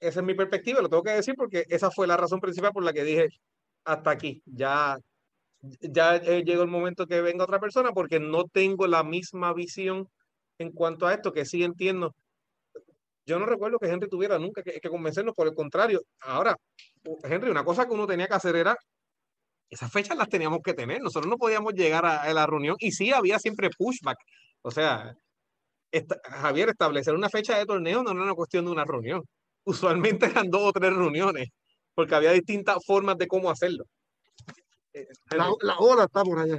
Speaker 3: esa es mi perspectiva, lo tengo que decir porque esa fue la razón principal por la que dije hasta aquí. Ya, ya llegó el momento que venga otra persona porque no tengo la misma visión en cuanto a esto, que sí entiendo. Yo no recuerdo que Henry tuviera nunca que, convencernos, por el contrario. Ahora, Henry, una cosa que uno tenía que hacer era, esas fechas las teníamos que tener, nosotros no podíamos llegar a, la reunión y sí había siempre pushback. O sea, Javier, establecer una fecha de torneo no era una cuestión de una reunión usualmente eran dos o tres reuniones, porque había distintas formas de cómo hacerlo.
Speaker 2: Eh, la, la ola está por allá.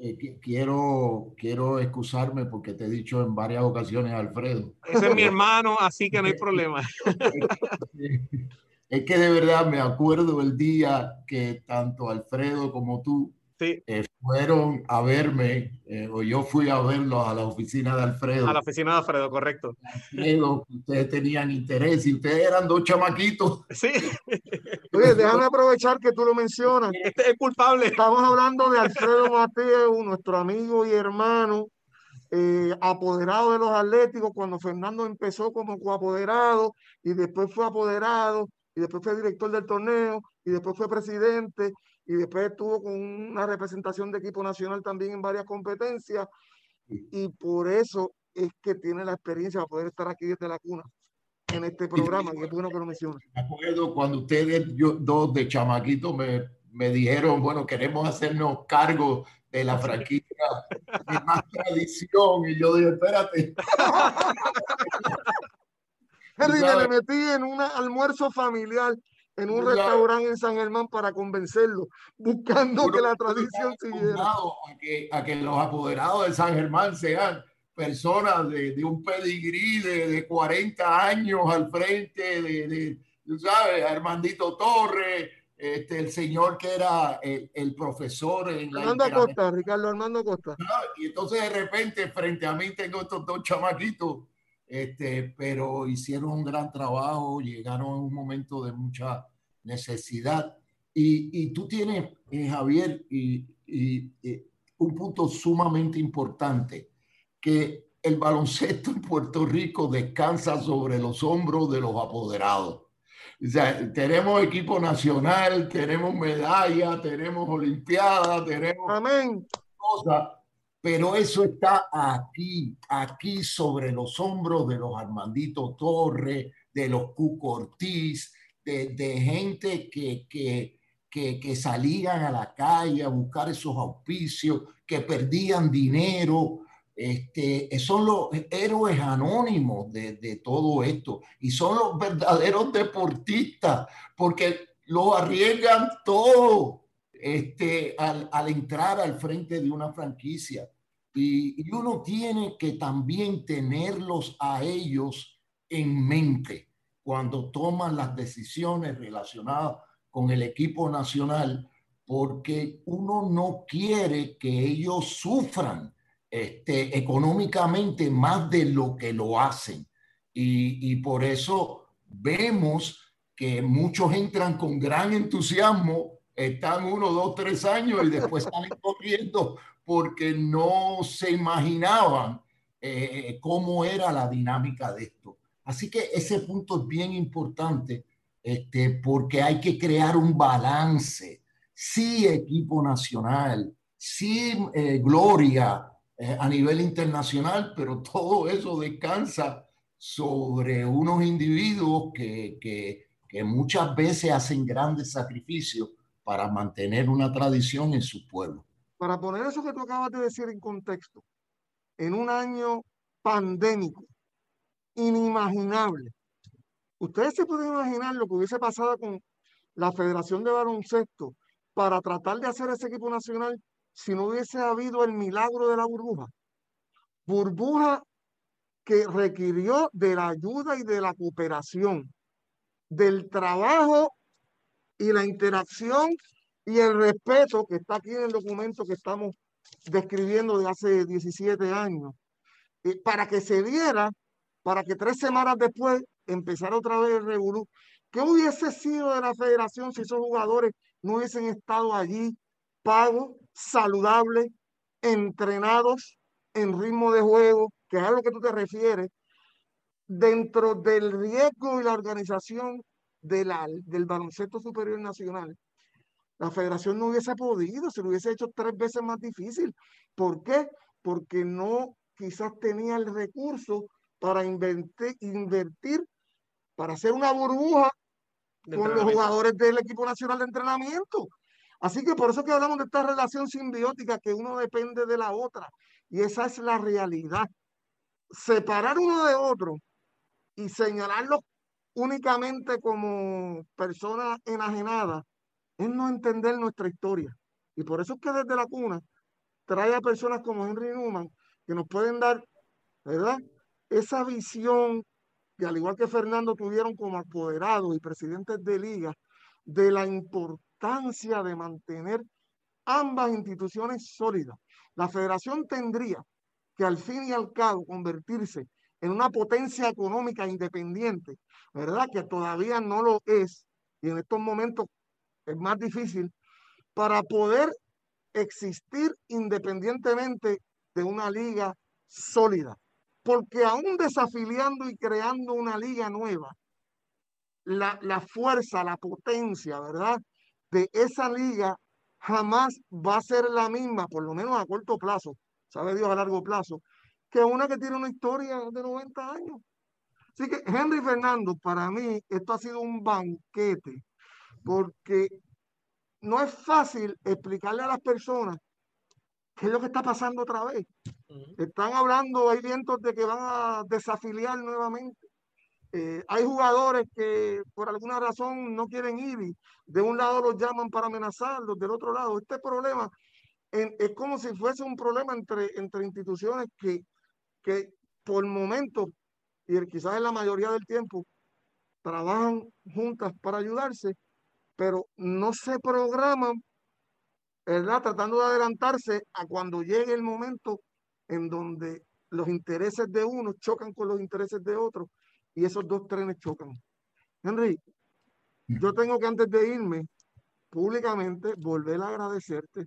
Speaker 4: Eh, quiero, quiero excusarme porque te he dicho en varias ocasiones, Alfredo.
Speaker 3: Ese es mi hermano, así que no hay problema.
Speaker 4: Es que de verdad me acuerdo el día que tanto Alfredo como tú eh, fueron a verme, eh, o yo fui a verlo a la oficina de Alfredo.
Speaker 3: A la oficina de Alfredo, correcto.
Speaker 4: Alfredo, ustedes tenían interés y ustedes eran dos chamaquitos.
Speaker 3: Sí.
Speaker 2: Oye, déjame aprovechar que tú lo mencionas.
Speaker 3: Este es culpable.
Speaker 2: Estamos hablando de Alfredo Mateo, nuestro amigo y hermano, eh, apoderado de los Atléticos, cuando Fernando empezó como coapoderado y después fue apoderado y después fue director del torneo y después fue presidente y después estuvo con una representación de equipo nacional también en varias competencias y por eso es que tiene la experiencia para poder estar aquí desde la cuna en este programa, y es bueno que lo mencione.
Speaker 4: Me acuerdo cuando ustedes yo, dos de chamaquito me, me dijeron, bueno, queremos hacernos cargo de la franquicia de más tradición y yo dije, espérate.
Speaker 2: Henry, me metí en un almuerzo familiar en un restaurante en San Germán para convencerlo, buscando que la tradición siguiera.
Speaker 4: A que, a que los apoderados de San Germán sean personas de, de un pedigrí de, de, 40 años al frente de, de tú sabes, Armandito Torres, este, el señor que era el, profesor en
Speaker 2: la Armando Costa, Ricardo Armando Costa.
Speaker 4: Y entonces de repente frente a mí tengo estos dos chamaquitos, este, pero hicieron un gran trabajo, llegaron a un momento de mucha necesidad. Y, y tú tienes, eh, Javier, y, y, un punto sumamente importante, que el baloncesto en Puerto Rico descansa sobre los hombros de los apoderados. O sea, tenemos equipo nacional, tenemos medalla, tenemos olimpiada, tenemos
Speaker 2: Amén.
Speaker 4: cosas, pero eso está aquí, aquí sobre los hombros de los Armandito Torres, de los Cuco de, gente que, que, que, que, a la calle a buscar esos auspicios, que perdían dinero. Este, son los héroes anónimos de, de todo esto y son los verdaderos deportistas porque lo arriesgan todo este, al, entrar al frente de una franquicia. Y, uno tiene que también tenerlos a ellos en mente cuando toman las decisiones relacionadas con el equipo nacional, porque uno no quiere que ellos sufran este, económicamente más de lo que lo hacen. Y por eso vemos que muchos entran con gran entusiasmo, están uno, dos, tres años y después salen corriendo porque no se imaginaban eh, cómo era la dinámica de esto. Así que ese punto es bien importante este, porque hay que crear un balance. Sí, equipo nacional, sí, eh, gloria eh, a nivel internacional, pero todo eso descansa sobre unos individuos que, que, que muchas veces hacen grandes sacrificios para mantener una tradición en su pueblo.
Speaker 2: Para poner eso que tú acabas de decir en contexto, en un año pandémico, inimaginable. Ustedes se pueden imaginar lo que hubiese pasado con la Federación de Baloncesto para tratar de hacer ese equipo nacional si no hubiese habido el milagro de la burbuja. Burbuja que requirió de la ayuda y de la cooperación, del trabajo y la interacción y el respeto que está aquí en el documento que estamos describiendo de hace 17 años, para que se diera para que tres semanas después empezara otra vez el revolú. ¿Qué hubiese sido de la federación si esos jugadores no hubiesen estado allí pagos, saludables, entrenados en ritmo de juego, que es a lo que tú te refieres, dentro del riesgo y la organización de la, del baloncesto superior nacional? La federación no hubiese podido, se lo hubiese hecho tres veces más difícil. ¿Por qué? Porque no quizás tenía el recurso para invertir, invertir para hacer una burbuja con los jugadores del equipo nacional de entrenamiento. Así que por eso que hablamos de esta relación simbiótica, que uno depende de la otra. Y esa es la realidad. Separar uno de otro y señalarlos únicamente como personas enajenadas es no entender nuestra historia. Y por eso es que desde la cuna trae a personas como Henry Newman que nos pueden dar, ¿verdad? esa visión que al igual que Fernando tuvieron como apoderados y presidentes de liga, de la importancia de mantener ambas instituciones sólidas. La federación tendría que al fin y al cabo convertirse en una potencia económica independiente, ¿verdad? Que todavía no lo es y en estos momentos es más difícil para poder existir independientemente de una liga sólida porque aún desafiliando y creando una liga nueva, la, fuerza, la potencia, ¿verdad? De esa liga jamás va a ser la misma, por lo menos a corto plazo, sabe Dios a largo plazo, que una que tiene una historia de 90 años. Así que Henry Fernando, para mí, esto ha sido un banquete, porque no es fácil explicarle a las personas qué es lo que está pasando otra vez. Están hablando, hay vientos de que van a desafiliar nuevamente. Eh, hay jugadores que por alguna razón no quieren ir y de un lado los llaman para amenazarlos, del otro lado. Este problema es como si fuese un problema entre, entre instituciones que, que por momentos, y quizás en la mayoría del tiempo, trabajan juntas para ayudarse, pero no se programan, ¿verdad? Tratando de adelantarse a cuando llegue el momento en donde los intereses de uno chocan con los intereses de otro y esos dos trenes chocan. Henry, yo tengo que antes de irme públicamente volver a agradecerte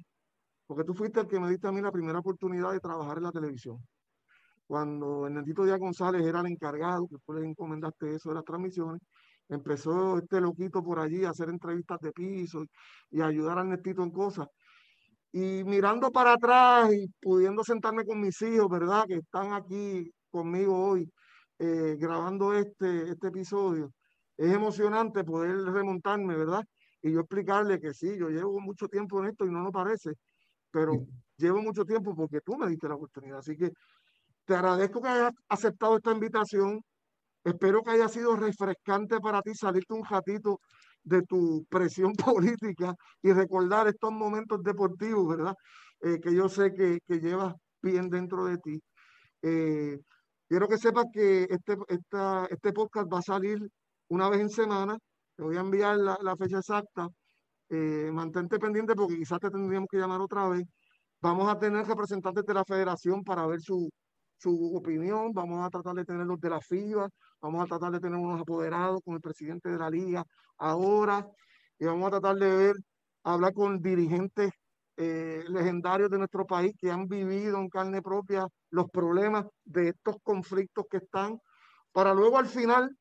Speaker 2: porque tú fuiste el que me diste a mí la primera oportunidad de trabajar en la televisión. Cuando Ernestito Díaz González era el encargado, que tú le encomendaste eso de las transmisiones, empezó este loquito por allí a hacer entrevistas de piso y, ayudar a Ernestito en cosas. Y mirando para atrás y pudiendo sentarme con mis hijos, ¿verdad? Que están aquí conmigo hoy eh, grabando este, este episodio. Es emocionante poder remontarme, ¿verdad? Y yo explicarle que sí, yo llevo mucho tiempo en esto y no lo parece, pero llevo mucho tiempo porque tú me diste la oportunidad. Así que te agradezco que hayas aceptado esta invitación. Espero que haya sido refrescante para ti salirte un ratito de tu presión política y recordar estos momentos deportivos, ¿verdad? Eh, que yo sé que, que, llevas bien dentro de ti. Eh, quiero que sepas que este, esta, este podcast va a salir una vez en semana. Te voy a enviar la, fecha exacta eh, mantente pendiente porque quizás te tendríamos que llamar otra vez. Vamos a tener representantes de la federación para ver su, su opinión, vamos a tratar de tener los de la FIBA, vamos a tratar de tener unos apoderados con el presidente de la liga ahora, y vamos a tratar de ver, hablar con dirigentes eh, legendarios de nuestro país que han vivido en carne propia los problemas de estos conflictos que están, para luego al final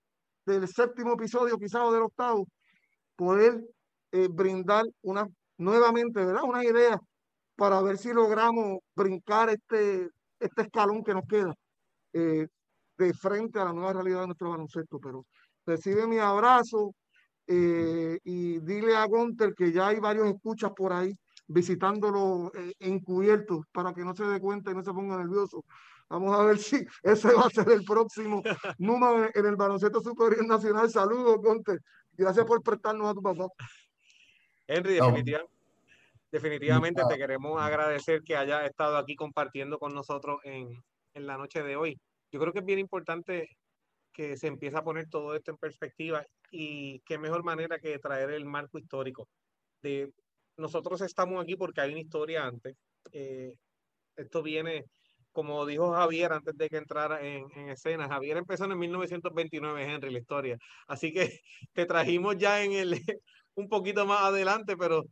Speaker 2: del séptimo episodio, quizás o del octavo, poder eh, brindar una, nuevamente, ¿verdad? Una idea para ver si logramos brincar este, este escalón que nos queda eh, de frente a la nueva realidad de nuestro baloncesto. Pero recibe mi abrazo eh, y dile a Gunter que ya hay varios escuchas por ahí visitándolo encubiertos para que no se dé cuenta y no se ponga nervioso. Vamos a ver si ese va a ser el próximo número en el baloncesto superior nacional. Saludos, Gunter. Gracias por prestarnos a tu papá.
Speaker 3: Henry, definitivamente te queremos agradecer que haya estado aquí compartiendo con nosotros en, en la noche de hoy. Yo creo que es bien importante que se empiece a poner todo esto en perspectiva y qué mejor manera que traer el marco histórico. De, nosotros estamos aquí porque hay una historia antes. Eh, esto viene, como dijo Javier antes de que entrara en, en, escena, Javier empezó en 1929, Henry, la historia. Así que te trajimos ya en el, un poquito más adelante, pero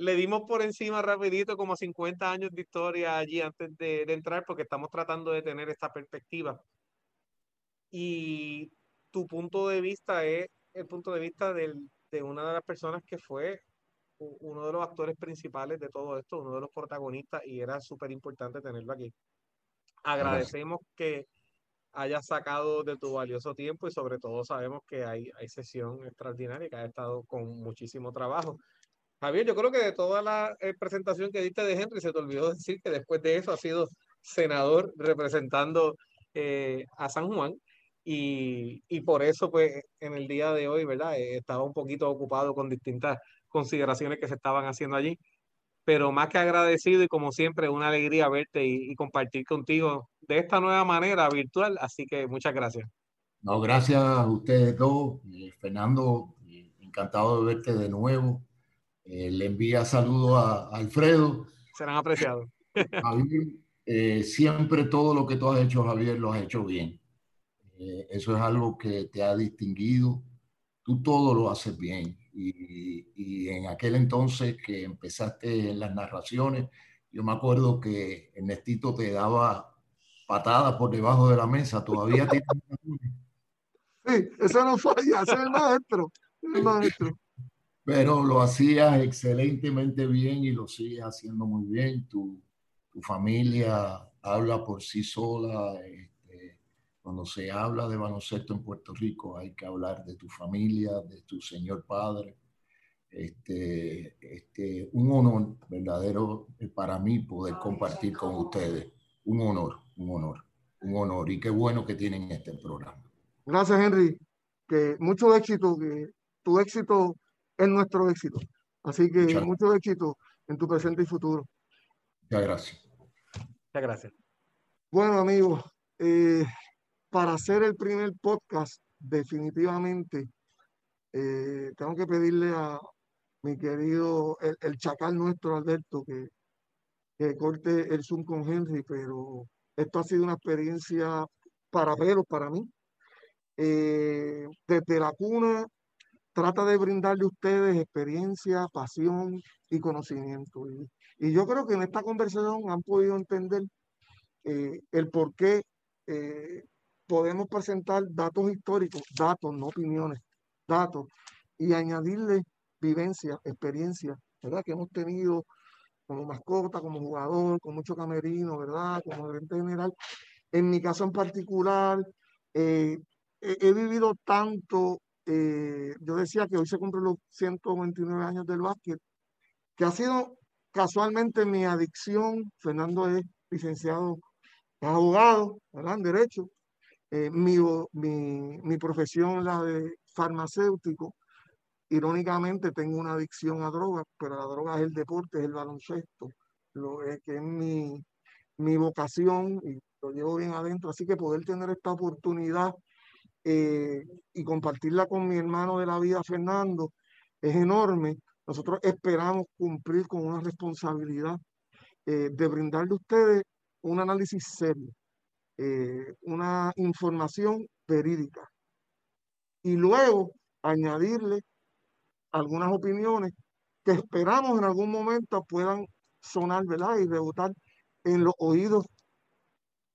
Speaker 3: le dimos por encima rapidito como 50 años de historia allí antes de, entrar porque estamos tratando de tener esta perspectiva. Y tu punto de vista es el punto de vista de una de las personas que fue uno de los actores principales de todo esto, uno de los protagonistas, y era súper importante tenerlo aquí. Agradecemos que hayas sacado de tu valioso tiempo y sobre todo sabemos que hay, hay sesión extraordinaria que ha estado con muchísimo trabajo. Javier, yo creo que de toda la eh, presentación que diste de Henry, se te olvidó decir que después de eso ha sido senador representando eh, a San Juan y, y, por eso pues en el día de hoy, ¿verdad? Eh, estaba un poquito ocupado con distintas consideraciones que se estaban haciendo allí, pero más que agradecido y como siempre una alegría verte y, y compartir contigo de esta nueva manera virtual. Así que muchas gracias.
Speaker 4: No, gracias a ustedes dos. Eh, Fernando, eh, encantado de verte de nuevo. Eh, le envía saludos a, a, Alfredo.
Speaker 3: Serán apreciados.
Speaker 4: Javier, siempre todo lo que tú has hecho, Javier, lo has hecho bien. eso es algo que te ha distinguido. Tú todo lo haces bien. Y, y en aquel entonces que empezaste en las narraciones, yo me acuerdo que Ernestito te daba patada por debajo de la mesa, todavía tiene...
Speaker 2: Sí, eso no falla, ese es el maestro, el maestro.
Speaker 4: Pero lo hacías excelentemente bien y lo sigues haciendo muy bien. Tu, tu familia habla por sí sola. Este, cuando se habla de baloncesto en Puerto Rico hay que hablar de tu familia, de tu señor padre. Este, este, un honor verdadero para mí poder compartir con ustedes. Un honor un honor, un honor. Y qué bueno que tienen este programa.
Speaker 2: Gracias, Henry. Que mucho éxito, que tu éxito es nuestro éxito. Así que mucho éxito en tu presente y futuro.
Speaker 4: Muchas gracias.
Speaker 3: Muchas gracias.
Speaker 2: Bueno, amigos, eh, para hacer el primer podcast, definitivamente, eh, tengo que pedirle a, mi querido, el, el chacal nuestro Alberto, que, que corte el Zoom con Henry, pero esto ha sido una experiencia para verlo para mí. Eh, desde la cuna trata de brindarle a ustedes experiencia, pasión y conocimiento. Y, yo creo que en esta conversación han podido entender eh, el por qué eh, podemos presentar datos históricos, datos, no opiniones, datos, y añadirle vivencia, experiencia, ¿verdad? Que hemos tenido como mascota, como jugador, con mucho camerino, ¿verdad? Como gerente general. En mi caso en particular, eh, he, vivido tanto, eh, yo decía que hoy se cumplen los 129 años del básquet, que ha sido casualmente mi adicción. Fernando es licenciado, es abogado, ¿verdad? En Derecho. Eh, mi, mi, mi profesión, la de farmacéutico, Irónicamente tengo una adicción a drogas, pero la droga es el deporte, es el baloncesto, lo es que es mi, mi vocación y lo llevo bien adentro. Así que poder tener esta oportunidad eh, y compartirla con mi hermano de la vida, Fernando, es enorme. Nosotros esperamos cumplir con una responsabilidad eh, de brindarle a ustedes un análisis serio, eh, una información verídica. Y luego añadirle algunas opiniones que esperamos en algún momento puedan sonar, ¿verdad? Y rebotar en los oídos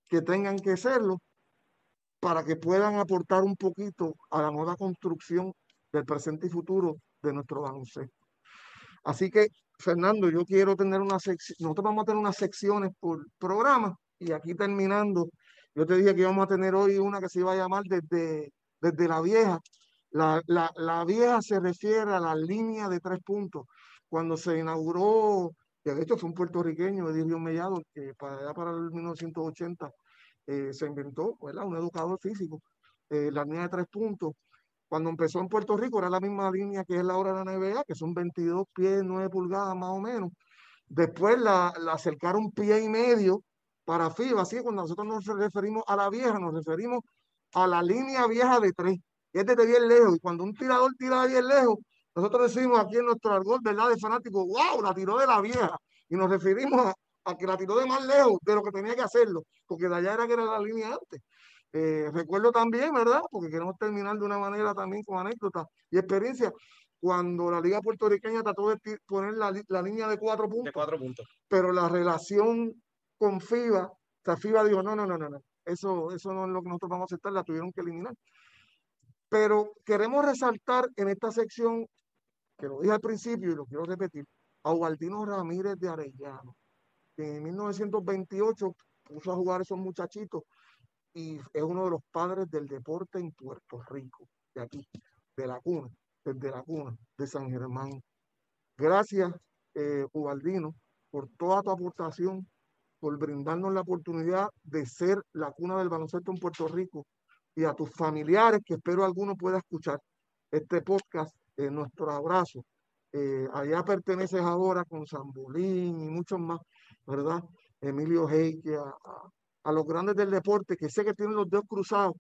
Speaker 2: que tengan que serlo para que puedan aportar un poquito a la nueva construcción del presente y futuro de nuestro baloncesto. Así que, Fernando, yo quiero tener una sección, nosotros vamos a tener unas secciones por programa y aquí terminando, yo te dije que íbamos a tener hoy una que se iba a llamar desde, desde la vieja, la, la, la, vieja se refiere a la línea de tres puntos. Cuando se inauguró, que de hecho fue un puertorriqueño, Edilio Mellado, que para, para el 1980 eh, se inventó, ¿verdad? un educador físico, eh, la línea de tres puntos. Cuando empezó en Puerto Rico era la misma línea que es la hora de la NBA, que son 22 pies, 9 pulgadas más o menos. Después la, la acercaron pie y medio para FIBA, así que cuando nosotros nos referimos a la vieja, nos referimos a la línea vieja de tres es desde bien lejos. Y cuando un tirador tira de bien lejos, nosotros decimos aquí en nuestro argot, ¿verdad? De fanático, wow, la tiró de la vieja. Y nos referimos a, que la tiró de más lejos de lo que tenía que hacerlo, porque de allá era que era la línea antes. Eh, recuerdo también, ¿verdad? Porque queremos terminar de una manera también con anécdotas y experiencia. Cuando la Liga Puertorriqueña trató de poner la, la línea de cuatro puntos,
Speaker 3: de cuatro puntos,
Speaker 2: pero la relación con FIBA, o sea, FIBA dijo, no, no, no, no, no, eso, eso no es lo que nosotros vamos a aceptar, la tuvieron que eliminar. Pero queremos resaltar en esta sección, que lo dije al principio y lo quiero repetir, a Ubaldino Ramírez de Arellano, que en 1928 puso a jugar esos muchachitos y es uno de los padres del deporte en Puerto Rico, de aquí, de la cuna, desde la cuna, de San Germán. Gracias, eh, Ubaldino, por toda tu aportación, por brindarnos la oportunidad de ser la cuna del baloncesto en Puerto Rico y a tus familiares, que espero alguno pueda escuchar este podcast, eh, nuestro abrazo. Eh, allá perteneces ahora con Zambulín y muchos más, ¿verdad? Emilio Heike, a, a, los grandes del deporte, que sé que tienen los dedos cruzados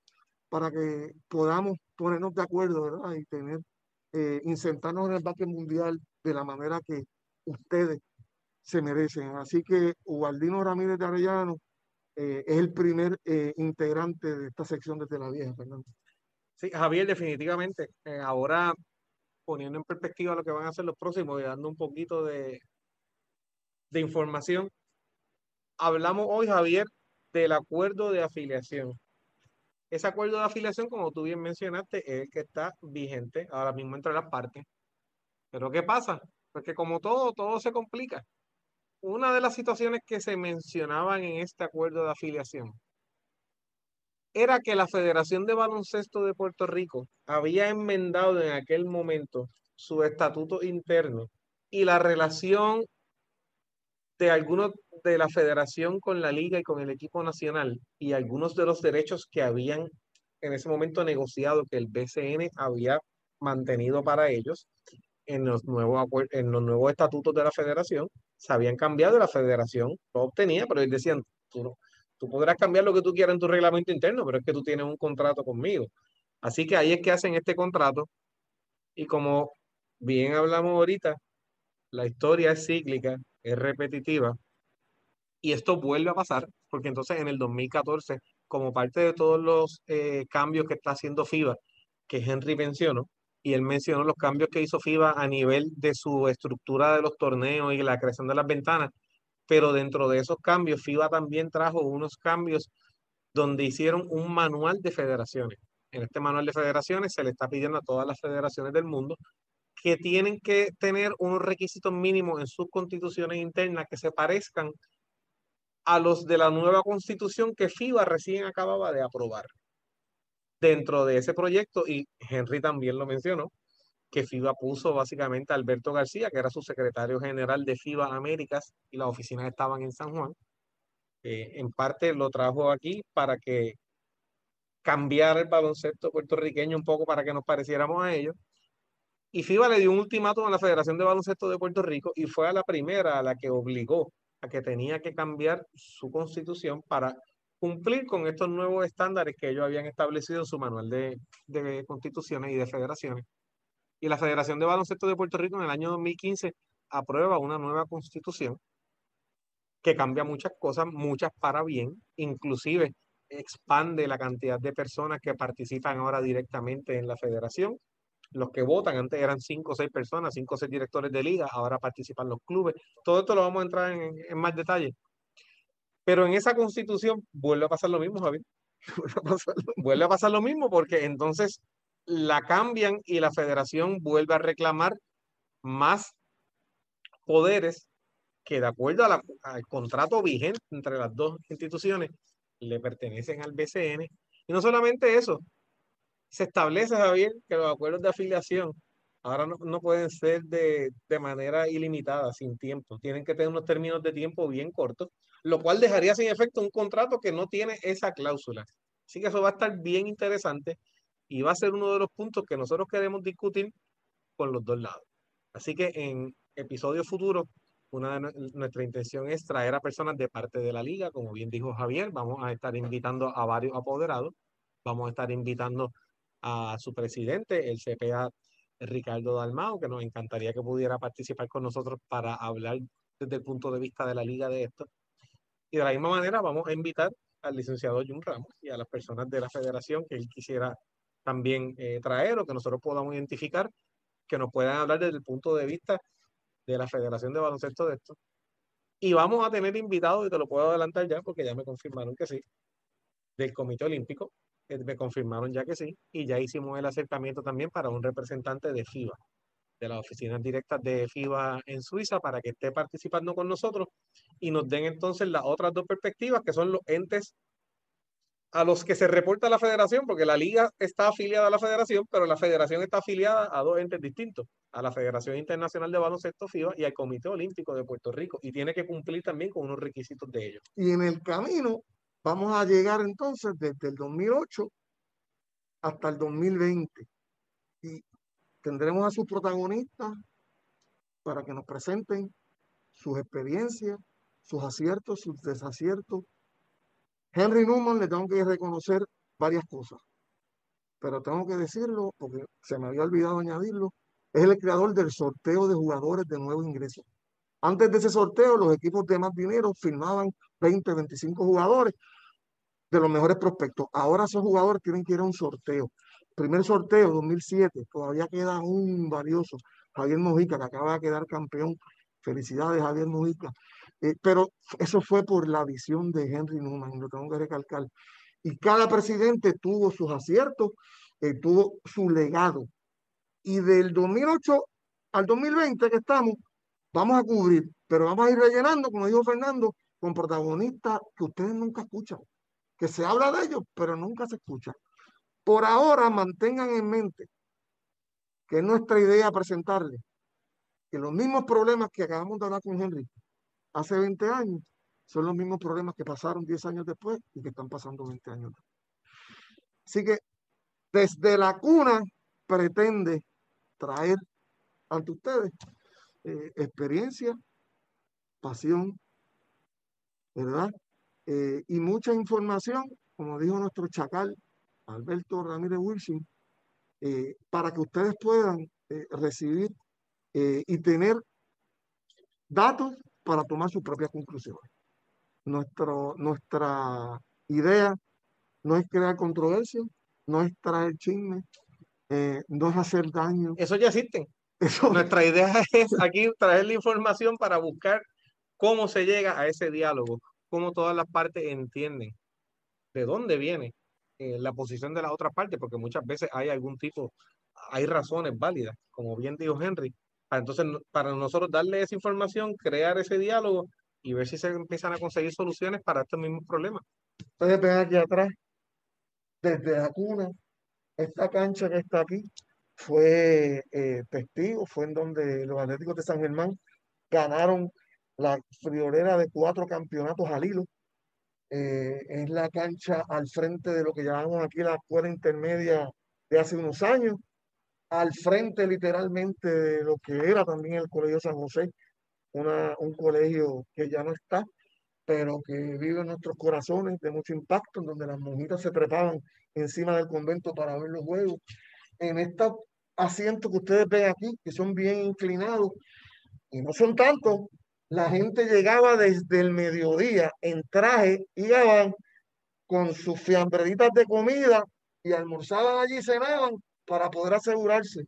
Speaker 2: para que podamos ponernos de acuerdo, ¿verdad? Y tener, eh, insertarnos en el básquet mundial de la manera que ustedes se merecen. Así que Ubaldino Ramírez de Arellano, eh, es el primer eh, integrante de esta sección desde la vieja, Fernando.
Speaker 3: Sí, Javier, definitivamente. Eh, ahora poniendo en perspectiva lo que van a hacer los próximos y dando un poquito de, de información. Hablamos hoy, Javier, del acuerdo de afiliación. Ese acuerdo de afiliación, como tú bien mencionaste, es el que está vigente ahora mismo entre las partes. Pero ¿qué pasa? Porque como todo, todo se complica una de las situaciones que se mencionaban en este acuerdo de afiliación era que la Federación de Baloncesto de Puerto Rico había enmendado en aquel momento su estatuto interno y la relación de algunos de la federación con la liga y con el equipo nacional y algunos de los derechos que habían en ese momento negociado que el BCN había mantenido para ellos en los nuevos, en los nuevos estatutos de la federación, se habían cambiado la federación lo obtenía, pero ellos decían, tú, tú podrás cambiar lo que tú quieras en tu reglamento interno, pero es que tú tienes un contrato conmigo. Así que ahí es que hacen este contrato y como bien hablamos ahorita, la historia es cíclica, es repetitiva, y esto vuelve a pasar, porque entonces en el 2014, como parte de todos los eh, cambios que está haciendo FIBA, que Henry mencionó, y él mencionó los cambios que hizo FIBA a nivel de su estructura de los torneos y la creación de las ventanas, pero dentro de esos cambios, FIBA también trajo unos cambios donde hicieron un manual de federaciones. En este manual de federaciones se le está pidiendo a todas las federaciones del mundo que tienen que tener unos requisitos mínimos en sus constituciones internas que se parezcan a los de la nueva constitución que FIBA recién acababa de aprobar. Dentro de ese proyecto, y Henry también lo mencionó, que FIBA puso básicamente a Alberto García, que era su secretario general de FIBA Américas, y las oficinas estaban en San Juan. Eh, en parte lo trajo aquí para que cambiara el baloncesto puertorriqueño un poco para que nos pareciéramos a ellos. Y FIBA le dio un ultimátum a la Federación de Baloncesto de Puerto Rico y fue a la primera a la que obligó a que tenía que cambiar su constitución para cumplir con estos nuevos estándares que ellos habían establecido en su manual de, de constituciones y de federaciones. Y la Federación de Baloncesto de Puerto Rico en el año 2015 aprueba una nueva constitución que cambia muchas cosas, muchas para bien, inclusive expande la cantidad de personas que participan ahora directamente en la federación. Los que votan, antes eran cinco o seis personas, cinco o seis directores de liga, ahora participan los clubes. Todo esto lo vamos a entrar en, en más detalle. Pero en esa constitución vuelve a pasar lo mismo, Javier. vuelve a pasar lo mismo porque entonces la cambian y la federación vuelve a reclamar más poderes que de acuerdo al contrato vigente entre las dos instituciones le pertenecen al BCN. Y no solamente eso, se establece, Javier, que los acuerdos de afiliación ahora no, pueden ser de, de, manera ilimitada, sin tiempo. Tienen que tener unos términos de tiempo bien cortos, lo cual dejaría sin efecto un contrato que no tiene esa cláusula. Así que eso va a estar bien interesante y va a ser uno de los puntos que nosotros queremos discutir con los dos lados. Así que en episodios futuros, una de nuestra intención es traer a personas de parte de la liga, como bien dijo Javier, vamos a estar invitando a varios apoderados, vamos a estar invitando a su presidente, el CPA Ricardo Dalmao, que nos encantaría que pudiera participar con nosotros para hablar desde el punto de vista de la liga de esto. Y de la misma manera vamos a invitar al licenciado Jun Ramos y a las personas de la federación que él quisiera también eh, traer o que nosotros podamos identificar, que nos puedan hablar desde el punto de vista de la Federación de Baloncesto de esto. Y vamos a tener invitados, y te lo puedo adelantar ya, porque ya me confirmaron que sí, del Comité Olímpico, me confirmaron ya que sí, y ya hicimos el acercamiento también para un representante de FIBA, de las oficinas directas de FIBA en Suiza, para que esté participando con nosotros y nos den entonces las otras dos perspectivas, que son los entes a los que se reporta la federación, porque la liga está afiliada a la federación, pero la federación está afiliada a dos entes distintos, a la Federación Internacional de Baloncesto FIBA y al Comité Olímpico de Puerto Rico, y tiene que cumplir también con unos requisitos de ellos.
Speaker 2: Y en el camino vamos a llegar entonces desde el 2008 hasta el 2020, y tendremos a sus protagonistas para que nos presenten sus experiencias, sus aciertos, sus desaciertos, Henry Newman le tengo que reconocer varias cosas, pero tengo que decirlo porque se me había olvidado añadirlo. Es el creador del sorteo de jugadores de nuevo ingreso. Antes de ese sorteo, los equipos de más dinero firmaban 20, 25 jugadores de los mejores prospectos. Ahora esos jugadores tienen que ir a un sorteo. Primer sorteo, 2007, todavía queda un valioso. Javier Mojica, que acaba de quedar campeón. Felicidades, Javier Mojica. Eh, pero eso fue por la visión de Henry Newman, lo tengo que recalcar. Y cada presidente tuvo sus aciertos, eh, tuvo su legado. Y del 2008 al 2020 que estamos, vamos a cubrir, pero vamos a ir rellenando, como dijo Fernando, con protagonistas que ustedes nunca escuchan, que se habla de ellos, pero nunca se escucha. Por ahora, mantengan en mente que es nuestra idea presentarles que los mismos problemas que acabamos de hablar con Henry hace 20 años son los mismos problemas que pasaron 10 años después y que están pasando 20 años después. Así que desde la cuna pretende traer ante ustedes eh, experiencia, pasión, ¿verdad? Eh, y mucha información, como dijo nuestro chacal Alberto Ramírez Wilson, eh, para que ustedes puedan recibir eh, y tener datos para tomar sus propias conclusiones. Nuestro, nuestra idea no es crear controversia, no es traer chisme, no es hacer daño.
Speaker 3: Eso ya existe. Nuestra idea es aquí traer la información para buscar cómo se llega a ese diálogo, cómo todas las partes entienden de dónde viene eh, la posición de la otra parte, porque muchas veces hay algún tipo, hay razones válidas, como bien dijo Henry. Entonces, para nosotros darle esa información, crear ese diálogo y ver si se empiezan a conseguir soluciones para estos mismos problemas.
Speaker 2: Ustedes ven aquí atrás, desde la cuna, esta cancha que está aquí fue eh, testigo, fue en donde los Atléticos de San Germán ganaron la friolera de cuatro campeonatos al hilo. Eh, es la cancha al frente de lo que llamamos aquí la escuela intermedia de hace unos años, al frente literalmente de lo que era también el Colegio San José, una, un colegio que ya no está, pero que vive en nuestros corazones de mucho impacto, en donde las monjitas se trepaban encima del convento para ver los juegos. En estos asientos que ustedes ven aquí, que son bien inclinados, y no son tantos, la gente llegaba desde el mediodía en traje, iban con sus fiambreritas de comida y almorzaban allí, cenaban para poder asegurarse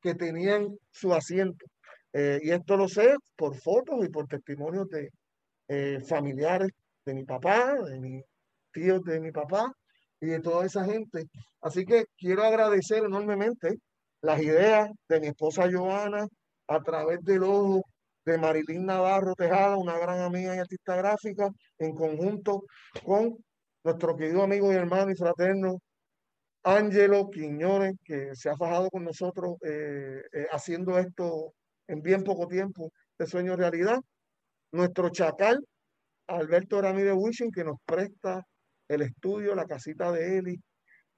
Speaker 2: que tenían su asiento. Eh, y esto lo sé por fotos y por testimonios de eh, familiares de mi papá, de mis tíos de mi papá y de toda esa gente. Así que quiero agradecer enormemente las ideas de mi esposa Joana a través del ojo de Marilyn Navarro Tejada, una gran amiga y artista gráfica, en conjunto con nuestro querido amigo y hermano y fraterno Ángelo Quiñones, que se ha fajado con nosotros eh, eh, haciendo esto en bien poco tiempo de sueño realidad. Nuestro chacal, Alberto Ramírez Wishing, que nos presta el estudio, la casita de Eli,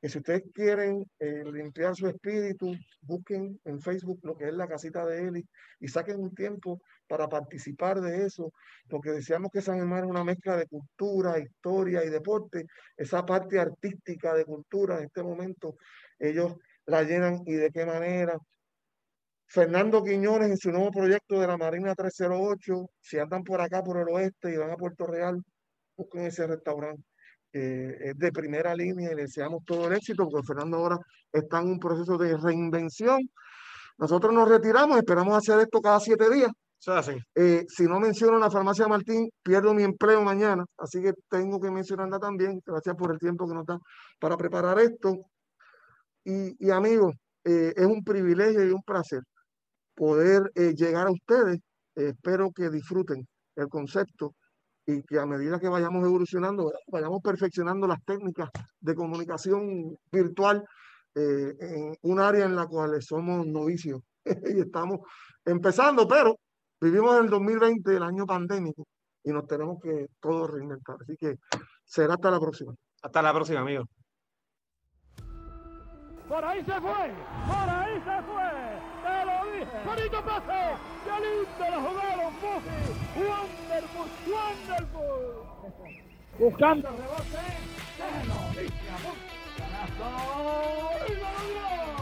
Speaker 2: que si ustedes quieren eh, limpiar su espíritu, busquen en Facebook lo que es la casita de Eli y saquen un tiempo para participar de eso, porque decíamos que San Germán es una mezcla de cultura, historia y deporte. Esa parte artística de cultura en este momento, ellos la llenan y de qué manera. Fernando Quiñones en su nuevo proyecto de la Marina 308, si andan por acá, por el oeste y van a Puerto Real, busquen ese restaurante es de primera línea y le deseamos todo el éxito porque Fernando ahora está en un proceso de reinvención. Nosotros nos retiramos, esperamos hacer esto cada siete días. Eh, si no menciono la farmacia Martín, pierdo mi empleo mañana, así que tengo que mencionarla también. Gracias por el tiempo que nos da para preparar esto. Y, y amigos, eh, es un privilegio y un placer poder eh, llegar a ustedes. espero que disfruten el concepto y que a medida que vayamos evolucionando, vayamos perfeccionando las técnicas de comunicación virtual eh, en un área en la cual somos novicios y estamos empezando, pero vivimos en el 2020, el año pandémico, y nos tenemos que todos reinventar. Así que será hasta la próxima.
Speaker 3: Hasta la próxima, amigo.
Speaker 1: Por ahí se fue, por ahí se fue. Bonito pase. Qué lindo lo jugaron Buffy. Wonderful, wonderful. Buscando rebote. Y lo